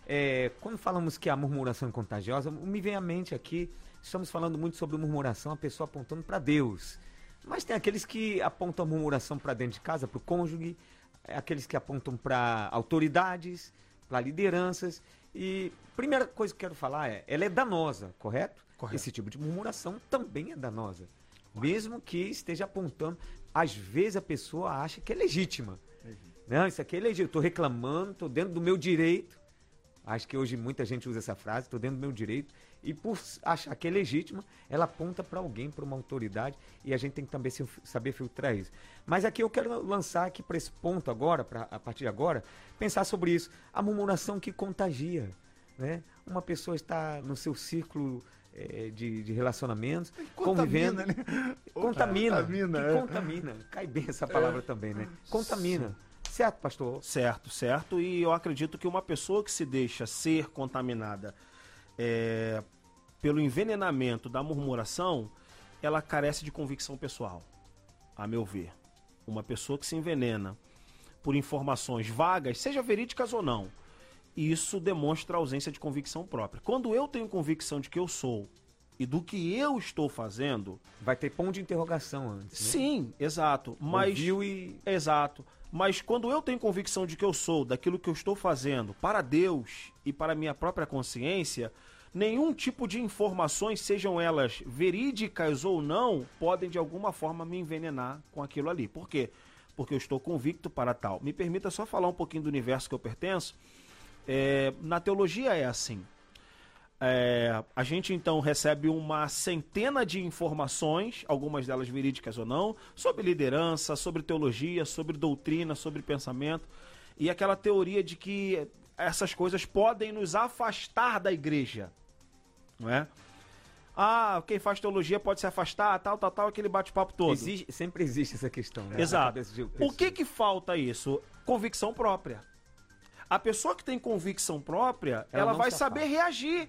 É, quando falamos que a murmuração é contagiosa, me vem à mente aqui, estamos falando muito sobre murmuração, a pessoa apontando para Deus. Mas tem aqueles que apontam a murmuração para dentro de casa, para o cônjuge, é, aqueles que apontam para autoridades, para lideranças. E primeira coisa que eu quero falar é, ela é danosa, correto? Correto. Esse tipo de murmuração também é danosa. Mesmo que esteja apontando, às vezes a pessoa acha que é legítima. Não, isso aqui é legítimo. Estou reclamando, estou dentro do meu direito. Acho que hoje muita gente usa essa frase, estou dentro do meu direito. E por achar que é legítima, ela aponta para alguém, para uma autoridade, e a gente tem que também se- saber filtrar isso. Mas aqui eu quero lançar aqui para esse ponto agora, pra, a partir de agora, pensar sobre isso. A murmuração que contagia. Né? Uma pessoa está no seu círculo eh, de, de relacionamentos, convivendo. Contamina, né? Contamina. Contamina, é. contamina. Cai bem essa palavra também, né? Contamina. Certo, pastor? Certo, certo. E eu acredito que uma pessoa que se deixa ser contaminada é, pelo envenenamento da murmuração, ela carece de convicção pessoal, a meu ver. Uma pessoa que se envenena por informações vagas, seja verídicas ou não, isso demonstra a ausência de convicção própria. Quando eu tenho convicção de que eu sou e do que eu estou fazendo, Vai ter ponto de interrogação antes. Né? sim, exato. Mas Ouviu e. Exato. Mas quando eu tenho convicção de que eu sou, daquilo que eu estou fazendo para Deus e para minha própria consciência, nenhum tipo de informações, sejam elas verídicas ou não, podem de alguma forma me envenenar com aquilo ali. Por quê? Porque eu estou convicto para tal. Me permita só falar um pouquinho do universo que eu pertenço. É, na teologia é assim. É, a gente então recebe uma centena de informações, algumas delas verídicas ou não, sobre liderança, sobre teologia, sobre doutrina, sobre pensamento, e aquela teoria de que essas coisas podem nos afastar da igreja, não é? Ah, quem faz teologia pode se afastar, tal, tal, tal, aquele bate-papo todo. Sempre existe essa questão, né? Exato. O pessoas. que que falta isso? Convicção própria. A pessoa que tem convicção própria, Ela ela, vai saber reagir.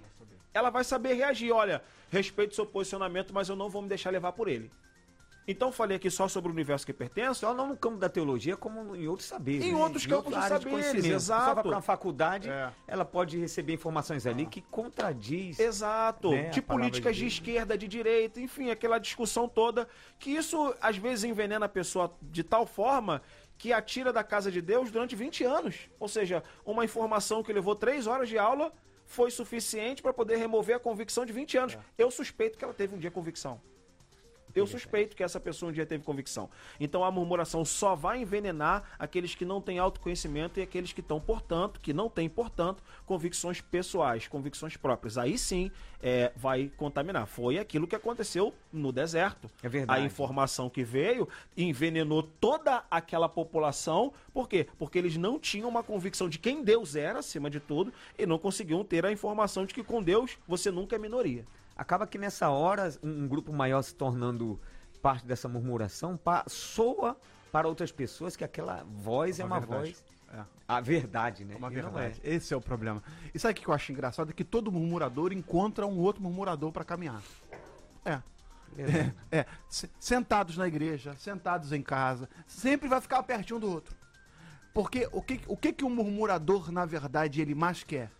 Ela vai saber reagir. Olha, respeito seu posicionamento, mas eu não vou me deixar levar por ele. Então falei aqui só sobre o universo que pertenço. Só não no campo da teologia, como em outros saberes. Em né? outros campos de saberes, exato. Só vai para uma faculdade, É. ela pode receber informações ali que contradiz. Exato, Né, de políticas de de, esquerda, de direita, enfim, aquela discussão toda, que isso às vezes envenena a pessoa de tal forma que a tira da casa de Deus durante 20 anos. Ou seja, uma informação que levou 3 horas de aula foi suficiente para poder remover a convicção de 20 anos. Eu suspeito que ela teve um dia convicção. Eu suspeito que essa pessoa um dia teve convicção. Então a murmuração só vai envenenar aqueles que não têm autoconhecimento e aqueles que estão, portanto, que não têm, portanto, convicções pessoais, convicções próprias. Aí sim é, vai contaminar. Foi aquilo que aconteceu no deserto. É verdade. A informação que veio envenenou toda aquela população. Por quê? Porque eles não tinham uma convicção de quem Deus era, acima de tudo, e não conseguiam ter a informação de que com Deus você nunca é minoria. Acaba que nessa hora, um, um grupo maior se tornando parte dessa murmuração, pa, soa para outras pessoas que aquela voz é uma verdade. voz. É. A verdade, né? Uma E não verdade. Esse é o problema. E sabe o que eu acho engraçado? É que todo murmurador encontra um outro murmurador para caminhar. É. É. É, se- sentados na igreja, sentados em casa, sempre vai ficar pertinho do outro. Porque o que o que, que o murmurador, na verdade, ele mais quer?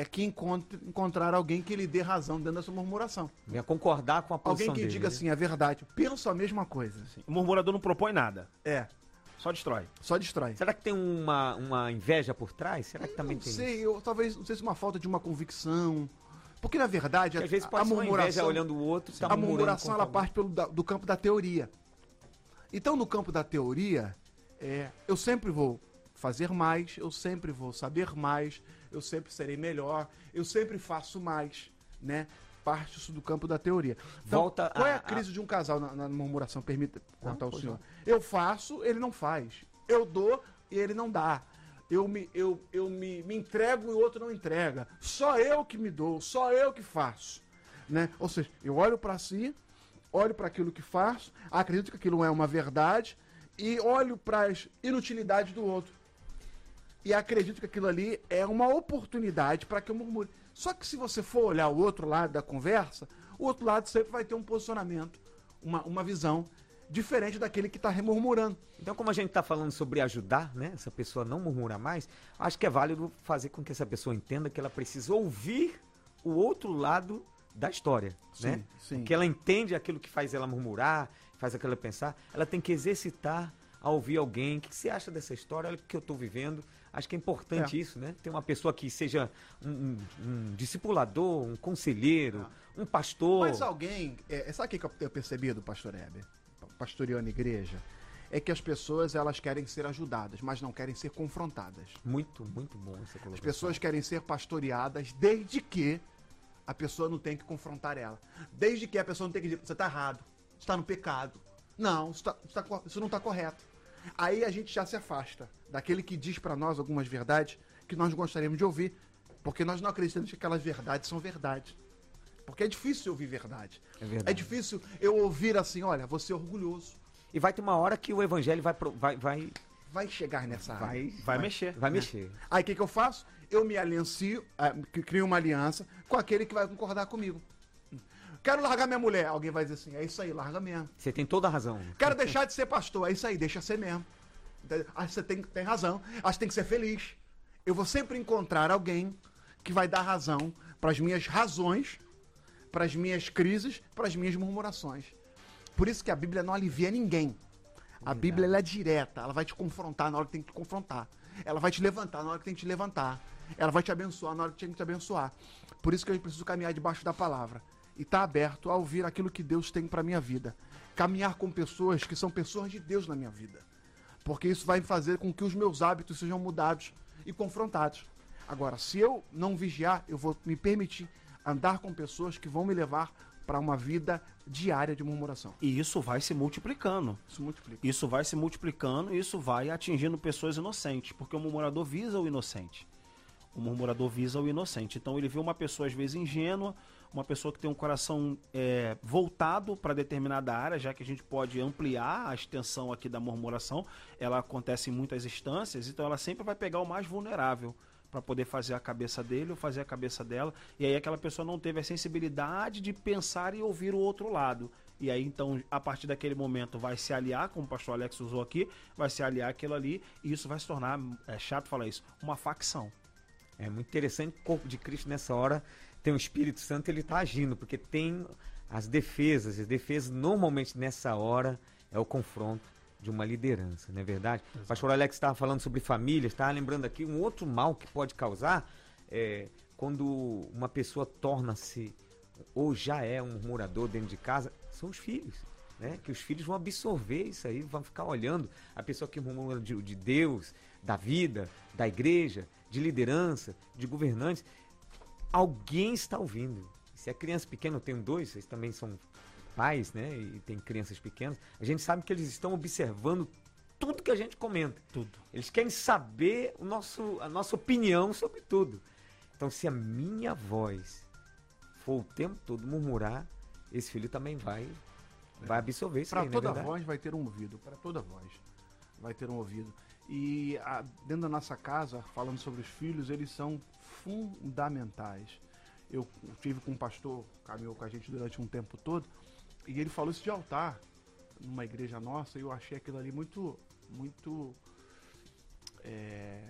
É que encontre, encontrar alguém que lhe dê razão dentro dessa murmuração. Venha concordar com a posição Alguém que dele, diga né? assim, é verdade, eu penso a mesma coisa. O murmurador não propõe nada, É, só destrói. só destrói. Será que tem uma, uma inveja por trás? Será que também não tem sei, eu, talvez, não sei se uma falta de uma convicção. Porque, na verdade, Porque a, às vezes a pode ser uma inveja murmuração... olhando o outro, tá a murmuração ela parte pelo, da- do campo da teoria. Então, no campo da teoria, é, eu sempre vou fazer mais, eu sempre vou saber mais, eu sempre serei melhor, eu sempre faço mais, né? Parte isso do campo da teoria. Então, Volta qual é a- a crise de um casal na, na murmuração? Permita contar ao pois senhor. Eu faço, ele não faz. Eu dou e ele não dá. Eu me, eu, eu me, me entrego e o outro não entrega. Só eu que me dou, só eu que faço. Né? Ou seja, eu olho para si, olho para aquilo que faço, acredito que aquilo é uma verdade e olho para as inutilidades do outro. E acredito que aquilo ali é uma oportunidade para que eu murmure. Só que se você for olhar o outro lado da conversa, o outro lado sempre vai ter um posicionamento, uma, uma visão diferente daquele que está remurmurando. Então, como a gente está falando sobre ajudar, né? Essa pessoa não murmurar mais, acho que é válido fazer com que essa pessoa entenda que ela precisa ouvir o outro lado da história, Sim, né? sim. Que ela entende aquilo que faz ela murmurar, faz aquela pensar, ela tem que exercitar a ouvir alguém. O que você acha dessa história? Olha o que eu estou vivendo. Acho que é importante É. isso, né? Ter uma pessoa que seja um, um- um discipulador, um conselheiro, um pastor. Mas alguém. É, sabe o que eu tenho percebido, pastor Heber? Pastoreando igreja? É que as pessoas elas querem ser ajudadas, mas não querem ser confrontadas. Muito, muito bom essa As colocação. pessoas querem ser pastoreadas desde que a pessoa não tem que confrontar ela. Desde que a pessoa não tem que dizer, você está errado, você está no pecado. Não, isso, tá- isso tá isso não está correto. Aí a gente já se afasta daquele que diz para nós algumas verdades que nós gostaríamos de ouvir, porque nós não acreditamos que aquelas verdades são verdades. Porque é difícil ouvir verdade. É verdade. É difícil eu ouvir assim, olha, você é orgulhoso. E vai ter uma hora que o evangelho vai, pro- vai, vai, Vai chegar nessa área. vai, Vai mexer. vai mexer. Aí o que, que eu faço? Eu me aliancio, c- crio uma aliança com aquele que vai concordar comigo. Quero largar minha mulher. Alguém vai dizer assim: é isso aí, larga mesmo. Você tem toda a razão. Quero deixar de ser pastor. É isso aí, deixa ser mesmo. Acho que você tem, tem razão. Acho que tem que ser feliz. Eu vou sempre encontrar alguém que vai dar razão para as minhas razões, para as minhas crises, para as minhas murmurações. Por isso que a Bíblia não alivia ninguém. A Bíblia ela é direta, ela vai te confrontar na hora que tem que te confrontar. Ela vai te levantar na hora que tem que te levantar. Ela vai te abençoar na hora que tem que te abençoar. Por isso que eu preciso caminhar debaixo da palavra e estar aberto a ouvir aquilo que Deus tem para minha vida. Caminhar com pessoas que são pessoas de Deus na minha vida. Porque isso vai fazer com que os meus hábitos sejam mudados e confrontados. Agora, se eu não vigiar, eu vou me permitir andar com pessoas que vão me levar para uma vida diária de murmuração. E isso vai se multiplicando. Isso multiplica. Isso vai se multiplicando e isso vai atingindo pessoas inocentes, porque o murmurador visa o inocente. O murmurador visa o inocente. Então ele vê uma pessoa às vezes ingênua, uma pessoa que tem um coração é, voltado para determinada área, já que a gente pode ampliar a extensão aqui da murmuração. Ela acontece em muitas instâncias, então ela sempre vai pegar o mais vulnerável para poder fazer a cabeça dele ou fazer a cabeça dela. E aí aquela pessoa não teve a sensibilidade de pensar e ouvir o outro lado. E aí, então, a partir daquele momento, vai se aliar, como o pastor Alex usou aqui, vai se aliar aquilo ali, e isso vai se tornar, é chato falar isso, uma facção. É muito interessante o corpo de Cristo nessa hora tem o Espírito Santo, ele está agindo, porque tem as defesas. As defesas, normalmente nessa hora, é o confronto de uma liderança, não é verdade? O pastor Alex estava falando sobre família, estava lembrando aqui um outro mal que pode causar é quando uma pessoa torna-se ou já é um murmurador dentro de casa, são os filhos. né? Que os filhos vão absorver isso aí, vão ficar olhando a pessoa que murmura de, de Deus, da vida, da igreja, de liderança, de governantes. Alguém está ouvindo. Se é criança pequena, eu tenho dois, vocês também são pais, né? E tem crianças pequenas. A gente sabe que eles estão observando tudo que a gente comenta. Tudo. Eles querem saber o nosso, a nossa opinião sobre tudo. Então, se a minha voz for o tempo todo murmurar, esse filho também vai, vai absorver isso Para é toda verdade? voz vai ter um ouvido, para toda voz vai ter um ouvido. E a- dentro da nossa casa, falando sobre os filhos, eles são fundamentais. Eu tive com um pastor, caminhou com a gente durante um tempo todo, e ele falou isso de altar numa igreja nossa, e eu achei aquilo ali muito, muito. é,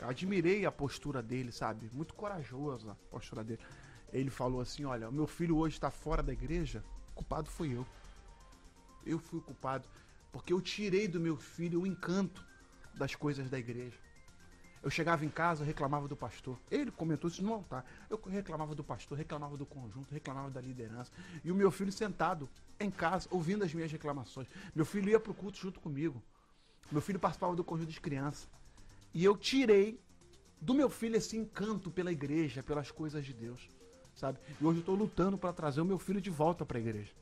admirei a postura dele, sabe? Muito corajosa a postura dele. Ele falou assim: Olha, meu filho hoje está fora da igreja, culpado fui eu. Eu fui culpado, porque eu tirei do meu filho o encanto das coisas da igreja. Eu chegava em casa, reclamava do pastor. Ele comentou isso no altar. Eu reclamava do pastor, reclamava do conjunto, reclamava da liderança. E o meu filho sentado em casa, ouvindo as minhas reclamações. Meu filho ia pro culto junto comigo. Meu filho participava do conjunto de crianças. E eu tirei do meu filho esse encanto pela igreja, pelas coisas de Deus. Sabe? E hoje eu estou lutando para trazer o meu filho de volta para a igreja.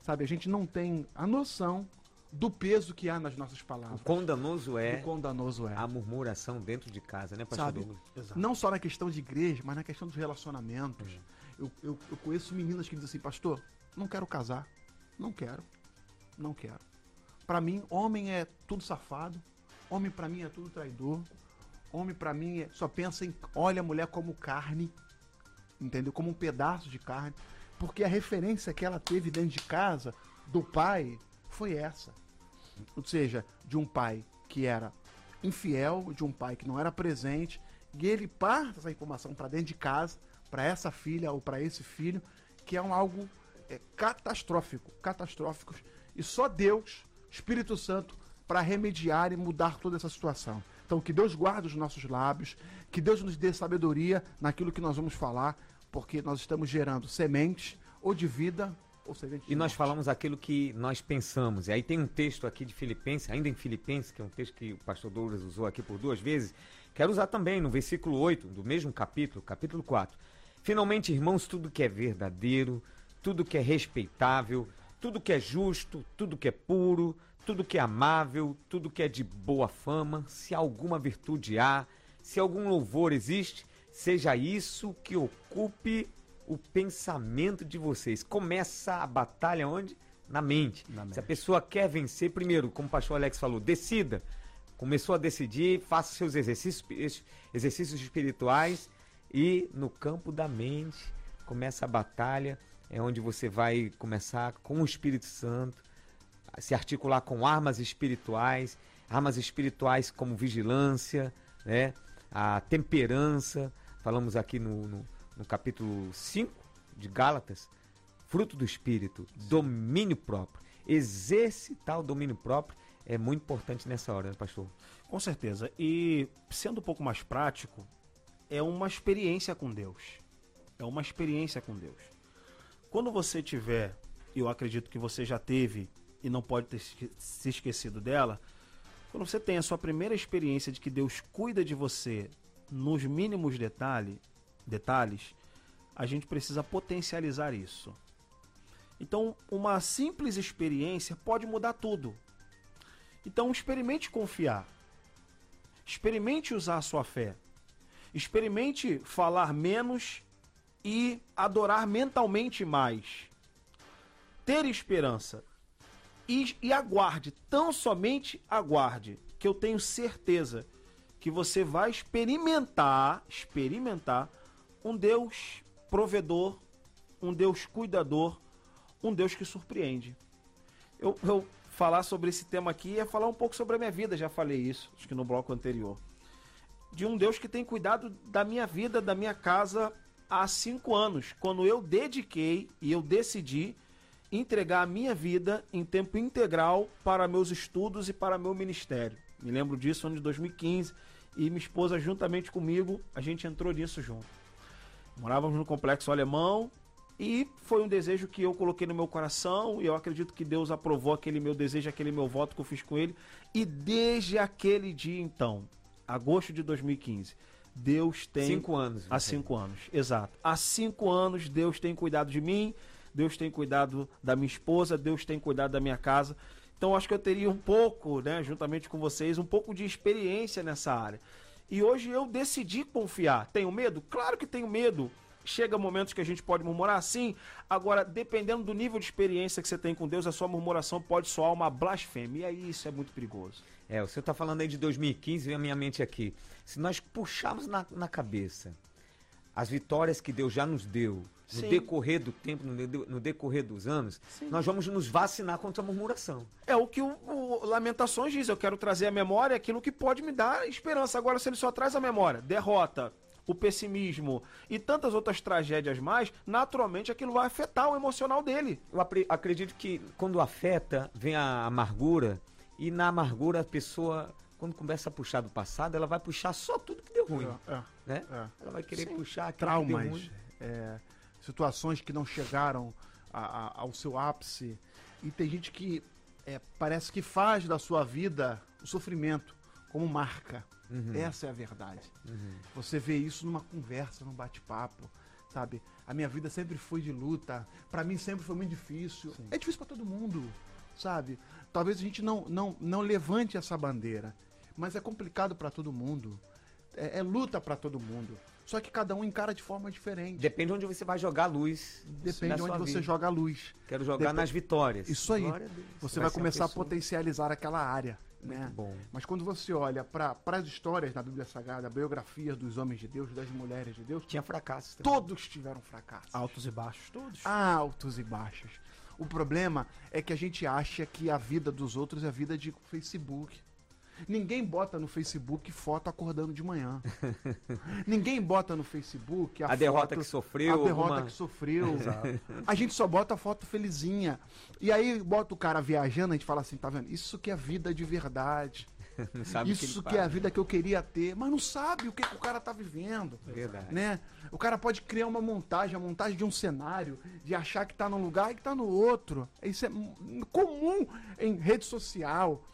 Sabe? A gente não tem a noção do peso que há nas nossas O palavras. quão danoso é O quão danoso é. a murmuração dentro de casa, né, pastor Sabe? Não só na questão de igreja, mas na questão dos relacionamentos. Eu, eu, eu conheço meninas que dizem assim, pastor, não quero casar. Não quero. Não quero. Pra mim, homem é tudo safado. Homem pra mim é tudo traidor. Homem pra mim é- só pensa em olha a mulher como carne. Entendeu? Como um pedaço de carne. Porque a referência que ela teve dentro de casa do pai foi essa. Ou seja, de um pai que era infiel, de um pai que não era presente, e ele passa essa informação para dentro de casa, para essa filha ou para esse filho, que é um algo é, catastrófico, catastróficos, e só Deus, Espírito Santo, para remediar e mudar toda essa situação. Então, que Deus guarde os nossos lábios, que Deus nos dê sabedoria naquilo que nós vamos falar, porque nós estamos gerando sementes ou de vida ou de E nós falamos aquilo que nós pensamos. E aí tem um texto aqui de Filipenses, ainda em Filipenses, que é um texto que o pastor Douglas usou aqui por duas vezes. Quero usar também no versículo 8 do mesmo capítulo, capítulo 4. Finalmente, irmãos, tudo que é verdadeiro, tudo que é respeitável, tudo que é justo, tudo que é puro, tudo que é amável, tudo que é de boa fama, se alguma virtude há, se algum louvor existe, seja isso que ocupe o pensamento de vocês. Começa a batalha onde? Na mente. Na Se mente. a pessoa quer vencer, primeiro, como o pastor Alex falou, decida. Começou a decidir, faça seus exercícios, exercícios espirituais e no campo da mente começa a batalha. É onde você vai começar com o Espírito Santo, se articular com armas espirituais, armas espirituais como vigilância, né? a temperança. Falamos aqui no, no, no capítulo 5 de Gálatas, fruto do Espírito, domínio próprio. Exercitar o domínio próprio é muito importante nessa hora, né, pastor? Com certeza. E sendo um pouco mais prático, é uma experiência com Deus. É uma experiência com Deus. Quando você tiver, eu acredito que você já teve e não pode ter se esquecido dela, quando você tem a sua primeira experiência de que Deus cuida de você nos mínimos detalhe, detalhes, a gente precisa potencializar isso. Então, uma simples experiência pode mudar tudo. Então, experimente confiar. Experimente usar a sua fé. Experimente falar menos e adorar mentalmente mais. Ter esperança. E, e aguarde, tão somente aguarde, que eu tenho certeza que você vai experimentar, experimentar um Deus provedor, um Deus cuidador, um Deus que surpreende. Eu, eu falar sobre esse tema aqui é falar um pouco sobre a minha vida, já falei isso, acho que no bloco anterior. De um Deus que tem cuidado da minha vida, da minha casa há cinco anos, quando eu dediquei e eu decidi entregar a minha vida em tempo integral para meus estudos e para meu ministério. Me lembro disso ano de 2015 e minha esposa juntamente comigo, a gente entrou nisso junto. Morávamos no complexo alemão E foi um desejo que eu coloquei no meu coração e eu acredito que Deus aprovou aquele meu desejo, aquele meu voto que eu fiz com ele. E desde aquele dia então, agosto de 2015, Deus tem. Cinco anos. Há cinco anos, exato. Há cinco anos Deus tem cuidado de mim, Deus tem cuidado da minha esposa, Deus tem cuidado da minha casa. Então acho que eu teria um pouco, né, juntamente com vocês, um pouco de experiência nessa área. E hoje eu decidi confiar. Tenho medo? Claro que tenho medo. Chega momentos que a gente pode murmurar, sim. Agora, dependendo do nível de experiência que você tem com Deus, a sua murmuração pode soar uma blasfêmia. E aí isso é muito perigoso. É, o senhor está falando aí de 2015, vem a minha mente aqui. Se nós puxarmos na, na cabeça as vitórias que Deus já nos deu no Sim. decorrer do tempo, no, de- no decorrer dos anos, Sim. nós vamos nos vacinar contra a murmuração. É o que o, o Lamentações diz. Eu quero trazer à memória aquilo que pode me dar esperança. Agora, se ele só traz a memória, derrota, o pessimismo e tantas outras tragédias mais, naturalmente aquilo vai afetar o emocional dele. Eu acredito que quando afeta, vem a amargura, e na amargura a pessoa, quando começa a puxar do passado, ela vai puxar só tudo que deu ruim. É, Né? é. Ela vai querer Sim. puxar aquilo que deu Traumas, ruim. é, situações que não chegaram a- a- ao seu ápice. E tem gente que é, parece que faz da sua vida o sofrimento como marca. Essa é a verdade. Você vê isso numa conversa, num bate-papo, sabe? A minha vida sempre foi de luta. Pra mim sempre foi muito difícil. É difícil pra todo mundo, sabe? Talvez a gente não, não, não levante essa bandeira, mas é complicado pra todo mundo. É, é luta pra todo mundo. Só que cada um encara de forma diferente. Depende onde você vai jogar a luz. Depende de onde você vida. joga a luz. Quero jogar Dep- nas vitórias. Isso aí. Deus. Você vai uma começar a potencializar aquela área. Né? bom. Mas quando você olha para as histórias na Bíblia Sagrada, biografias dos homens de Deus, das mulheres de Deus, Tinha fracassos também. todos tiveram fracasso. Altos e baixos, todos. Altos e baixos. O problema é que a gente acha que a vida dos outros é a vida de Facebook. Ninguém bota no Facebook foto acordando de manhã. Ninguém bota no Facebook a, A derrota foto- que sofreu, A derrota alguma- que sofreu. A gente só bota a foto felizinha. E aí bota o cara viajando, a gente fala assim, tá vendo? Isso que é vida de verdade. Que Isso ele que é a vida que eu queria ter, mas não sabe o que, que o cara tá vivendo. Verdade. Né? O cara pode criar uma montagem, a montagem de um cenário, de achar que tá num lugar e que tá no outro. Isso é comum em rede social.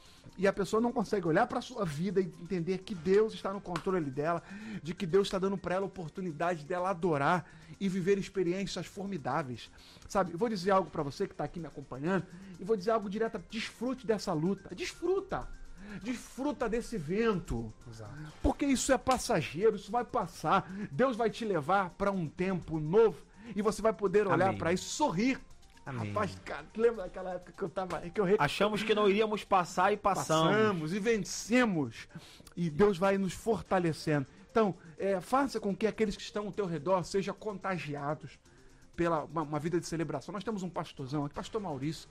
E a pessoa não consegue olhar para sua vida e entender que Deus está no controle dela, de que Deus está dando para ela a oportunidade dela adorar e viver experiências formidáveis. Sabe? Eu vou dizer algo para você que está aqui me acompanhando e vou dizer algo direto, desfrute dessa luta. Desfruta. Desfruta desse vento. Porque isso é passageiro, isso vai passar. Deus vai te levar para um tempo novo e você vai poder olhar para isso, sorrir. Rapaz, cara, lembra daquela época que eu tava, que eu re- Achamos que não iríamos passar e passamos. passamos e vencemos. E Deus vai nos fortalecendo. Então, é, faça com que aqueles que estão ao teu redor sejam contagiados pela uma, uma vida de celebração. Nós temos um pastorzão aqui, pastor Maurício.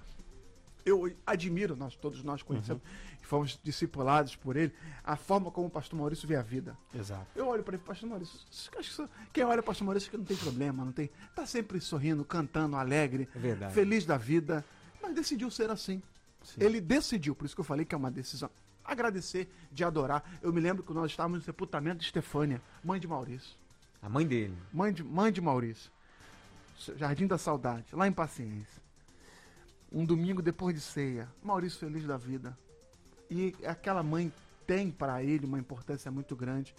Eu admiro, nós todos nós conhecemos, e fomos discipulados por ele, a forma como o pastor Maurício vê a vida. Exato. Eu olho para ele, pastor Maurício, quem olha para pastor Maurício que não tem problema, não tem, tá sempre sorrindo, cantando, alegre, É verdade. feliz da vida, mas decidiu ser assim. Ele decidiu, por isso que eu falei que é uma decisão. Agradecer, de adorar. Eu me lembro que nós estávamos no sepultamento de Estefânia, mãe de Maurício. A mãe dele. Mãe de, mãe de Maurício. Jardim da Saudade, lá em Paciência. Um domingo depois de ceia. Maurício feliz da vida. E aquela mãe tem para ele uma importância muito grande.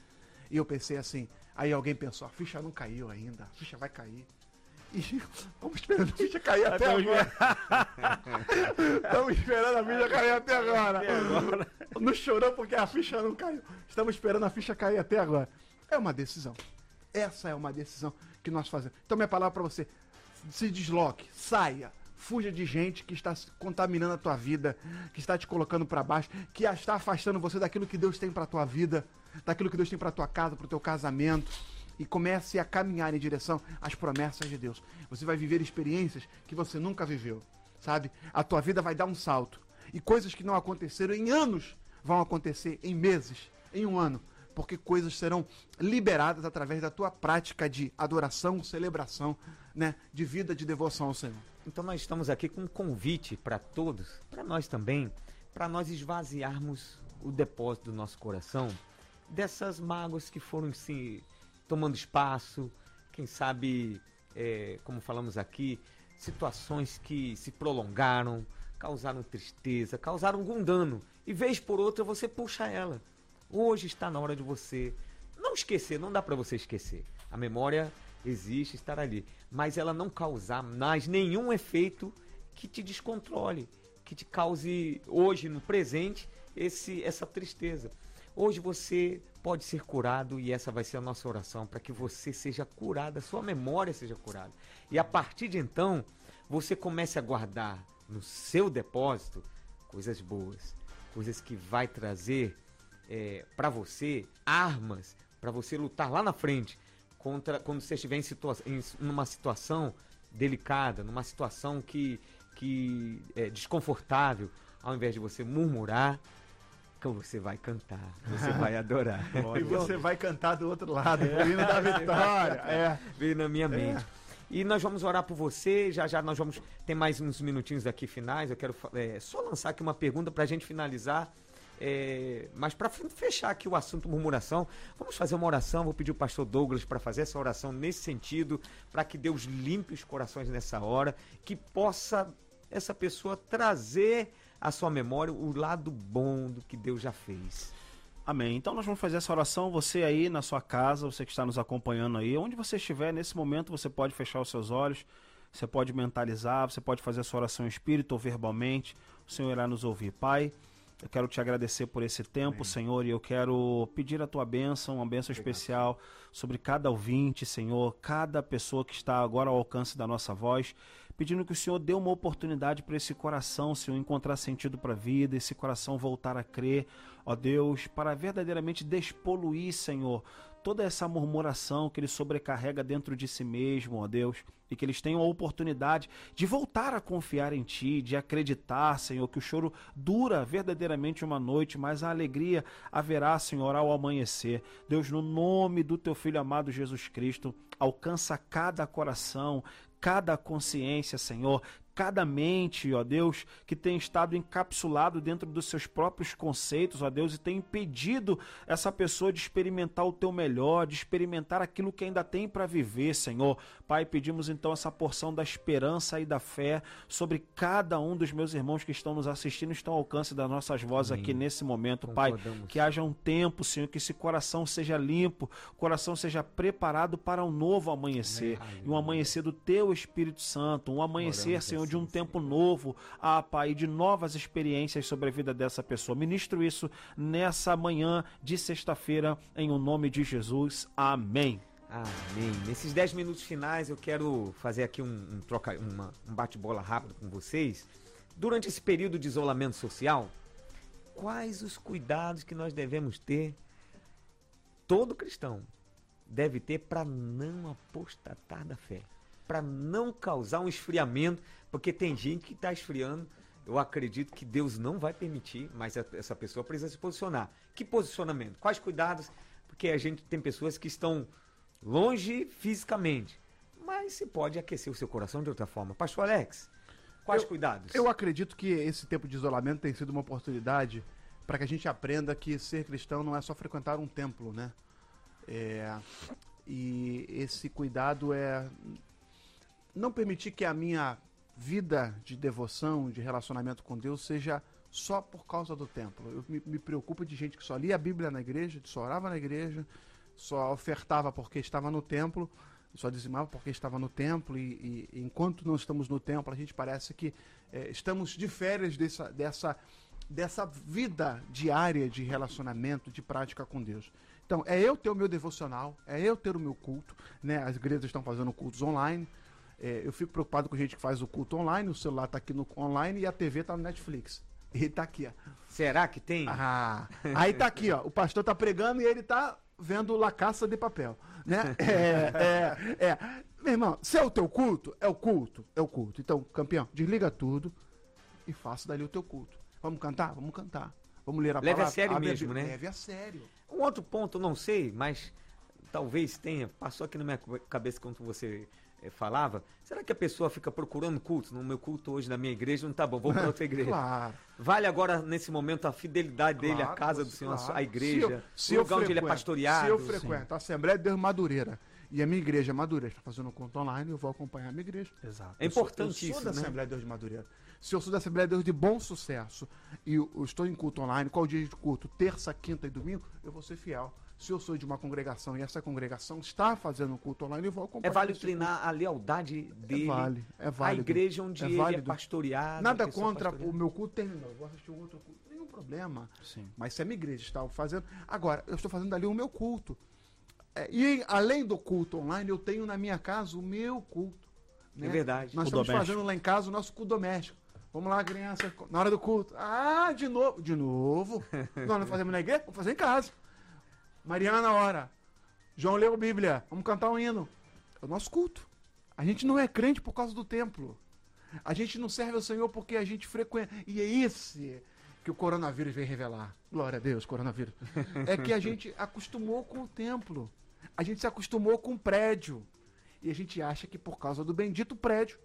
E eu pensei assim, aí alguém pensou, a ficha não caiu ainda, a ficha vai cair. E vamos esperando a ficha cair até agora. Estamos esperando a ficha cair até agora. Não chorou porque a ficha não caiu. Estamos esperando a ficha cair até agora. É uma decisão. Essa é uma decisão que nós fazemos. Então, minha palavra para você: se desloque, saia, fuja de gente que está contaminando a tua vida, que está te colocando para baixo, que está afastando você daquilo que Deus tem para tua vida, daquilo que Deus tem para tua casa, para o teu casamento. E comece a caminhar em direção às promessas de Deus. Você vai viver experiências que você nunca viveu, sabe? A tua vida vai dar um salto. E coisas que não aconteceram em anos vão acontecer em meses, em um ano porque coisas serão liberadas através da tua prática de adoração, celebração, né, de vida de devoção ao Senhor. Então nós estamos aqui com um convite para todos, para nós também, para nós esvaziarmos o depósito do nosso coração dessas mágoas que foram se tomando espaço, quem sabe é, como falamos aqui, situações que se prolongaram, causaram tristeza, causaram algum dano. E vez por outra você puxa ela. Hoje está na hora de você não esquecer, não dá para você esquecer. A memória existe, estará ali, mas ela não causar mais nenhum efeito que te descontrole, que te cause hoje no presente esse essa tristeza. Hoje você pode ser curado e essa vai ser a nossa oração para que você seja curado, a sua memória seja curada. E a partir de então, você comece a guardar no seu depósito coisas boas, coisas que vai trazer é, para você armas para você lutar lá na frente contra quando você estiver em, situa em numa situação delicada, numa situação que, que é desconfortável, ao invés de você murmurar, então você vai cantar, você vai adorar. e você vai cantar do outro lado, o hino da vitória. É. Veio na minha mente. E nós vamos orar por você. Já já nós vamos. Tem mais uns minutinhos aqui finais. Eu quero é, só lançar aqui uma pergunta para a gente finalizar. É, mas para fechar aqui o assunto murmuração, vamos fazer uma oração. Vou pedir o pastor Douglas para fazer essa oração nesse sentido, para que Deus limpe os corações nessa hora, que possa essa pessoa trazer à sua memória o lado bom do que Deus já fez. Amém. Então nós vamos fazer essa oração. Você aí na sua casa, você que está nos acompanhando aí, onde você estiver nesse momento, você pode fechar os seus olhos, você pode mentalizar, você pode fazer a sua oração em espírito ou verbalmente. O Senhor irá nos ouvir. Pai, eu quero te agradecer por esse tempo, Amém. Senhor, e eu quero pedir a tua bênção, uma bênção Obrigado. especial sobre cada ouvinte, Senhor, cada pessoa que está agora ao alcance da nossa voz pedindo que o Senhor dê uma oportunidade para esse coração, Senhor, encontrar sentido para a vida, esse coração voltar a crer, ó Deus, para verdadeiramente despoluir, Senhor, toda essa murmuração que ele sobrecarrega dentro de si mesmo, ó Deus e que eles tenham a oportunidade de voltar a confiar em Ti, de acreditar, Senhor, que o choro dura verdadeiramente uma noite, mas a alegria haverá, Senhor, ao amanhecer. Deus, no nome do Teu Filho amado Jesus Cristo, alcança cada coração, cada consciência, Senhor, cada mente, ó Deus, que tem estado encapsulado dentro dos seus próprios conceitos, ó Deus, e tem impedido essa pessoa de experimentar o teu melhor, de experimentar aquilo que ainda tem para viver, Senhor. Pai, pedimos então essa porção da esperança e da fé sobre cada um dos meus irmãos que estão nos assistindo, estão ao alcance das nossas vozes Amém. aqui nesse momento, Pai. Que haja um tempo, Senhor, que esse coração seja limpo, o coração seja preparado para um novo amanhecer, Amém. e um amanhecer do teu Espírito Santo, um amanhecer, Senhor, de um tempo novo, ah, Pai, de novas experiências sobre a vida dessa pessoa. Ministro isso nessa manhã de sexta-feira, em o nome de Jesus. Amém. Amém. Nesses 10 minutos finais, eu quero fazer aqui um, um troca, uma, um bate-bola rápido com vocês. Durante esse período de isolamento social, quais os cuidados que nós devemos ter, todo cristão deve ter para não apostatar da fé, para não causar um esfriamento porque tem gente que está esfriando. Eu acredito que Deus não vai permitir, mas essa pessoa precisa se posicionar. Que posicionamento? Quais cuidados? Porque a gente tem pessoas que estão longe fisicamente, mas se pode aquecer o seu coração de outra forma. Pastor Alex, quais eu, cuidados? Eu acredito que esse tempo de isolamento tem sido uma oportunidade para que a gente aprenda que ser cristão não é só frequentar um templo, né? É, e esse cuidado é não permitir que a minha vida de devoção, de relacionamento com Deus seja só por causa do templo. Eu me, me preocupo de gente que só lia a Bíblia na igreja, só orava na igreja, só ofertava porque estava no templo, só dizimava porque estava no templo, e, e enquanto não estamos no templo, a gente parece que é, estamos de férias dessa, dessa, dessa vida diária de relacionamento, de prática com Deus. Então, é eu ter o meu devocional, é eu ter o meu culto, né? As igrejas estão fazendo cultos online, é, eu fico preocupado com gente que faz o culto online, o celular está aqui no online e a TV está no Netflix. E está aqui, ó. Será que tem? Ah, aí está aqui, ó. O pastor está pregando e ele está vendo La Caça de Papel. Né? É, é, é. Meu irmão, se é o teu culto, é o culto, é o culto. Então, campeão, desliga tudo e faça dali o teu culto. Vamos cantar? Vamos cantar. Vamos ler a Leve palavra. Leve a sério mesmo, né? Leve a sério. Um outro ponto, não sei, mas talvez tenha, passou aqui na minha cabeça quando você falava, será que a pessoa fica procurando culto? No meu culto hoje na minha igreja não tá bom, vou para outra igreja. claro. Vale agora, nesse momento, a fidelidade claro, dele à casa do Senhor, claro. a igreja, se eu, se o lugar onde ele é pastoreado. Se eu frequento a Assembleia de Deus Madureira E a minha igreja é Madureira está fazendo um culto online, eu vou acompanhar a minha igreja. Exato. É importante eu sou isso, da né? Assembleia de Deus de Madureira. Se eu sou da Assembleia de Deus de bom sucesso e eu, eu estou em culto online, qual dia de culto? Terça, quinta e domingo, eu vou ser fiel. Se eu sou de uma congregação e essa congregação está fazendo um culto online, eu vou acompanhar. É válido treinar a lealdade dele. culto. É válido, é A válido. igreja onde É ele é pastoreado. Nada a contra pastoreada. o meu culto terminou. Eu vou assistir um outro culto. Nenhum problema. Sim. Mas se a minha igreja está fazendo. Agora, eu estou fazendo ali o meu culto. É, e além do culto online, eu tenho na minha casa o meu culto. né? É verdade. Nós O estamos doméstico. fazendo lá em casa o nosso culto doméstico. Vamos lá, criança, na hora do culto. Ah, de novo. De novo? Nós não fazemos na igreja? Vamos fazer em casa. Mariana, hora. João leu a Bíblia. Vamos cantar um hino. É o nosso culto. A gente não é crente por causa do templo. A gente não serve ao Senhor porque a gente frequenta. E é esse que o coronavírus veio revelar. Glória a Deus, coronavírus. É que a gente acostumou com o templo. A gente se acostumou com o prédio. E a gente acha que por causa do bendito prédio,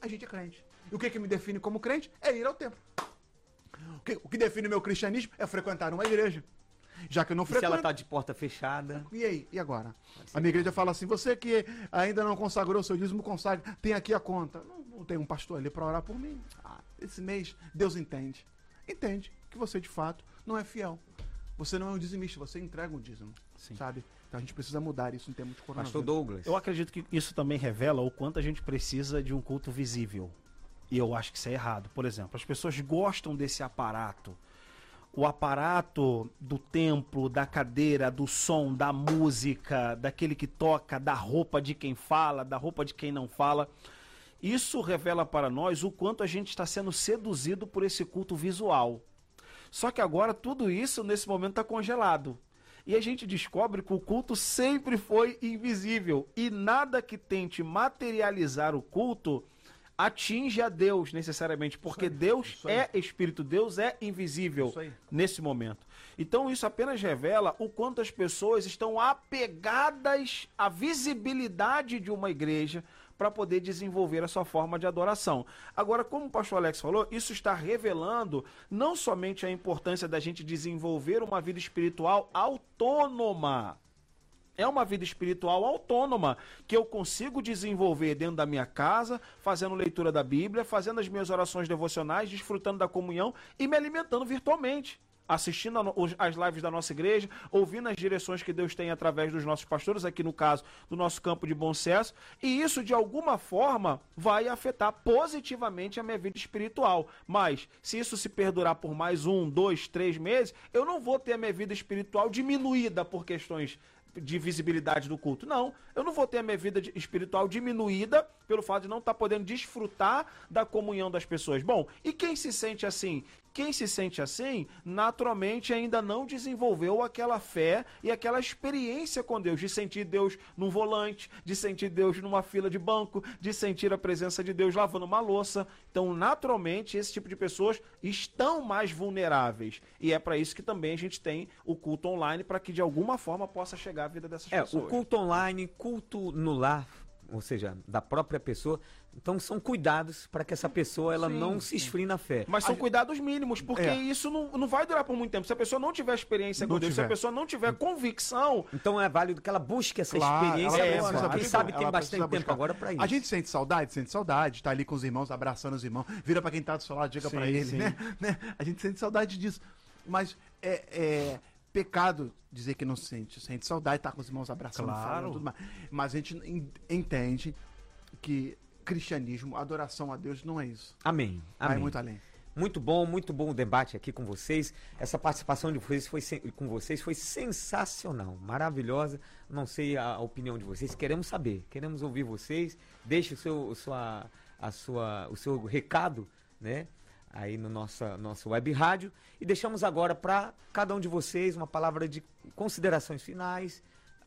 a gente é crente. E o que, que me define como crente? É ir ao templo. O que, o que define meu cristianismo é frequentar uma igreja. Já que eu não E se ela frequento. tá de porta fechada? E aí? E agora? A minha igreja fala assim: você que ainda não consagrou o seu dízimo, consagre. Tem aqui a conta. Não, não tem um pastor ali para orar por mim. Ah, esse mês, Deus entende. Entende que você de fato não é fiel. Você não é um dizimista, você entrega um dízimo. Sim. Sabe? Então a gente precisa mudar isso em termos de coronavírus. Pastor Douglas. Eu acredito que isso também revela o quanto a gente precisa de um culto visível. E eu acho que isso é errado. Por exemplo, as pessoas gostam desse aparato. O aparato do templo, da cadeira, do som, da música, daquele que toca, da roupa de quem fala, da roupa de quem não fala. Isso revela para nós o quanto a gente está sendo seduzido por esse culto visual. Só que agora tudo isso nesse momento está congelado. E a gente descobre que o culto sempre foi invisível. E nada que tente materializar o culto atinge a Deus necessariamente, porque Deus é espírito, Deus é invisível nesse momento. Então isso apenas revela o quanto as pessoas estão apegadas à visibilidade de uma igreja para poder desenvolver a sua forma de adoração. Agora, como o pastor Alex falou, isso está revelando não somente a importância da gente desenvolver uma vida espiritual autônoma, é uma vida espiritual autônoma que eu consigo desenvolver dentro da minha casa, fazendo leitura da Bíblia, fazendo as minhas orações devocionais, desfrutando da comunhão e me alimentando virtualmente. Assistindo as lives da nossa igreja, ouvindo as direções que Deus tem através dos nossos pastores, aqui no caso do nosso campo de bom sucesso, e isso de alguma forma vai afetar positivamente a minha vida espiritual. Mas, se isso se perdurar por mais um, dois, três meses, eu não vou ter a minha vida espiritual diminuída por questões de visibilidade do culto. Não, eu não vou ter a minha vida espiritual diminuída pelo fato de não estar podendo desfrutar da comunhão das pessoas. Bom, e quem se sente assim? Quem se sente assim, naturalmente ainda não desenvolveu aquela fé e aquela experiência com Deus, de sentir Deus num volante, de sentir Deus numa fila de banco, de sentir a presença de Deus lavando uma louça. Então, naturalmente, esse tipo de pessoas estão mais vulneráveis. E é para isso que também a gente tem o culto online, para que de alguma forma possa chegar à vida dessas É, pessoas. o culto online, culto no lar, ou seja, da própria pessoa. Então são cuidados para que essa pessoa ela Sim, não se esfrie na fé. Mas são cuidados mínimos, porque É. isso não, não vai durar por muito tempo. Se a pessoa não tiver experiência com Não Deus, se a tiver. pessoa não tiver convicção, Então é válido que ela busque essa Claro, experiência agora. precisa Quem sabe tem ela bastante tempo agora para isso. A gente sente saudade, sente saudade, tá ali com os irmãos, abraçando os irmãos, vira pra quem tá do seu lado, diga pra ele, né? né? A gente sente saudade disso. Mas é, é pecado dizer que não sente. Sente saudade, tá com os irmãos abraçando, Claro. falando, tudo mais. Mas a gente en- entende que cristianismo, adoração a Deus não é isso. Amém. Vai Amém. muito além. Muito bom, muito bom o debate aqui com vocês. Essa participação de vocês foi com vocês foi sensacional, maravilhosa. Não sei a, a opinião de vocês, queremos saber, queremos ouvir vocês. Deixe o seu, sua, a sua, o seu recado, né? Aí no nossa nosso web rádio e deixamos agora para cada um de vocês uma palavra de considerações finais,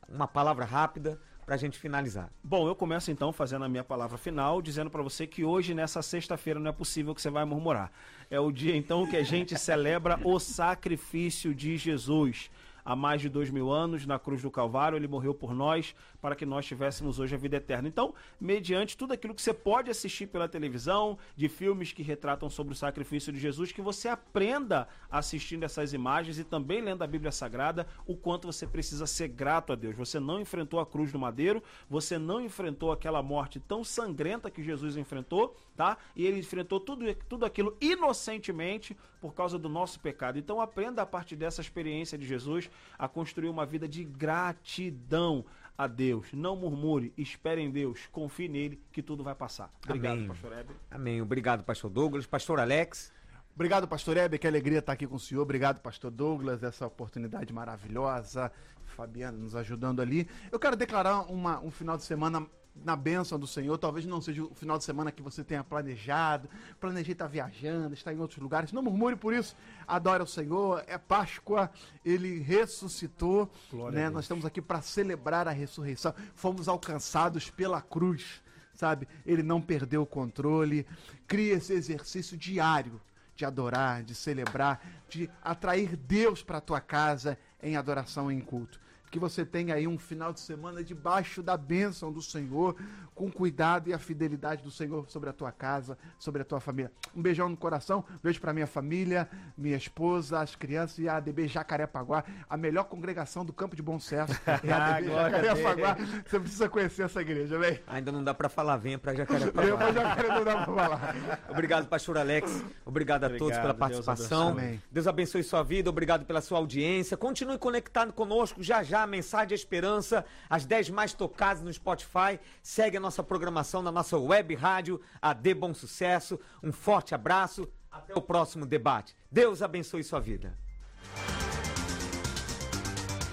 uma palavra rápida para a gente finalizar. Bom, eu começo então fazendo a minha palavra final, dizendo para você que hoje, nessa sexta-feira, não é possível que você vai murmurar. É o dia então que a gente celebra o sacrifício de Jesus. Há mais de dois mil anos na cruz do Calvário. Ele morreu por nós para que nós tivéssemos hoje a vida eterna. Então, mediante tudo aquilo que você pode assistir pela televisão, de filmes que retratam sobre o sacrifício de Jesus, que você aprenda assistindo essas imagens e também lendo a Bíblia Sagrada o quanto você precisa ser grato a Deus. Você não enfrentou a cruz do madeiro, você não enfrentou aquela morte tão sangrenta que Jesus enfrentou, tá? E ele enfrentou tudo, tudo aquilo inocentemente por causa do nosso pecado. Então aprenda a partir dessa experiência de Jesus a construir uma vida de gratidão a Deus. Não murmure, espere em Deus, confie nele que tudo vai passar. Obrigado, Amém. pastor Heber. Amém. Obrigado, pastor Douglas. Pastor Alex. Obrigado, pastor Heber, que alegria estar aqui com o senhor. Obrigado, pastor Douglas, essa oportunidade maravilhosa. Fabiana nos ajudando ali. Eu quero declarar uma, um final de semana na bênção do Senhor. Talvez não seja o final de semana que você tenha planejado. Planejei estar viajando, estar em outros lugares. Não murmure por isso. Adora o Senhor. É Páscoa. Ele ressuscitou. Né? Nós estamos aqui para celebrar a ressurreição. Fomos alcançados pela cruz. Sabe? Ele não perdeu o controle. Cria esse exercício diário de adorar, de celebrar, de atrair Deus para a tua casa em adoração e em culto. Que você tenha aí um final de semana debaixo da bênção do Senhor, com cuidado e a fidelidade do Senhor sobre a tua casa, sobre a tua família. Um beijão no coração, beijo para minha família, minha esposa, as crianças e a ADB Jacarepaguá, a melhor congregação do Campo de Bom Sucesso. É a ADB Glória a Deus. Jacarepaguá. Você precisa conhecer essa igreja, vem. Ainda não dá para falar, venha para Venha Jacarepaguá. pra Jacaré, não dá pra falar. Obrigado, pastor Alex. Obrigado a todos Obrigado, pela Deus participação. abençoe. Amém. Deus abençoe sua vida. Obrigado pela sua audiência. Continue conectado conosco. Já já a mensagem de esperança, as 10 mais tocadas no Spotify. Segue a nossa programação na nossa web rádio AD Bom Sucesso. Um forte abraço. Até o próximo debate. Deus abençoe sua vida.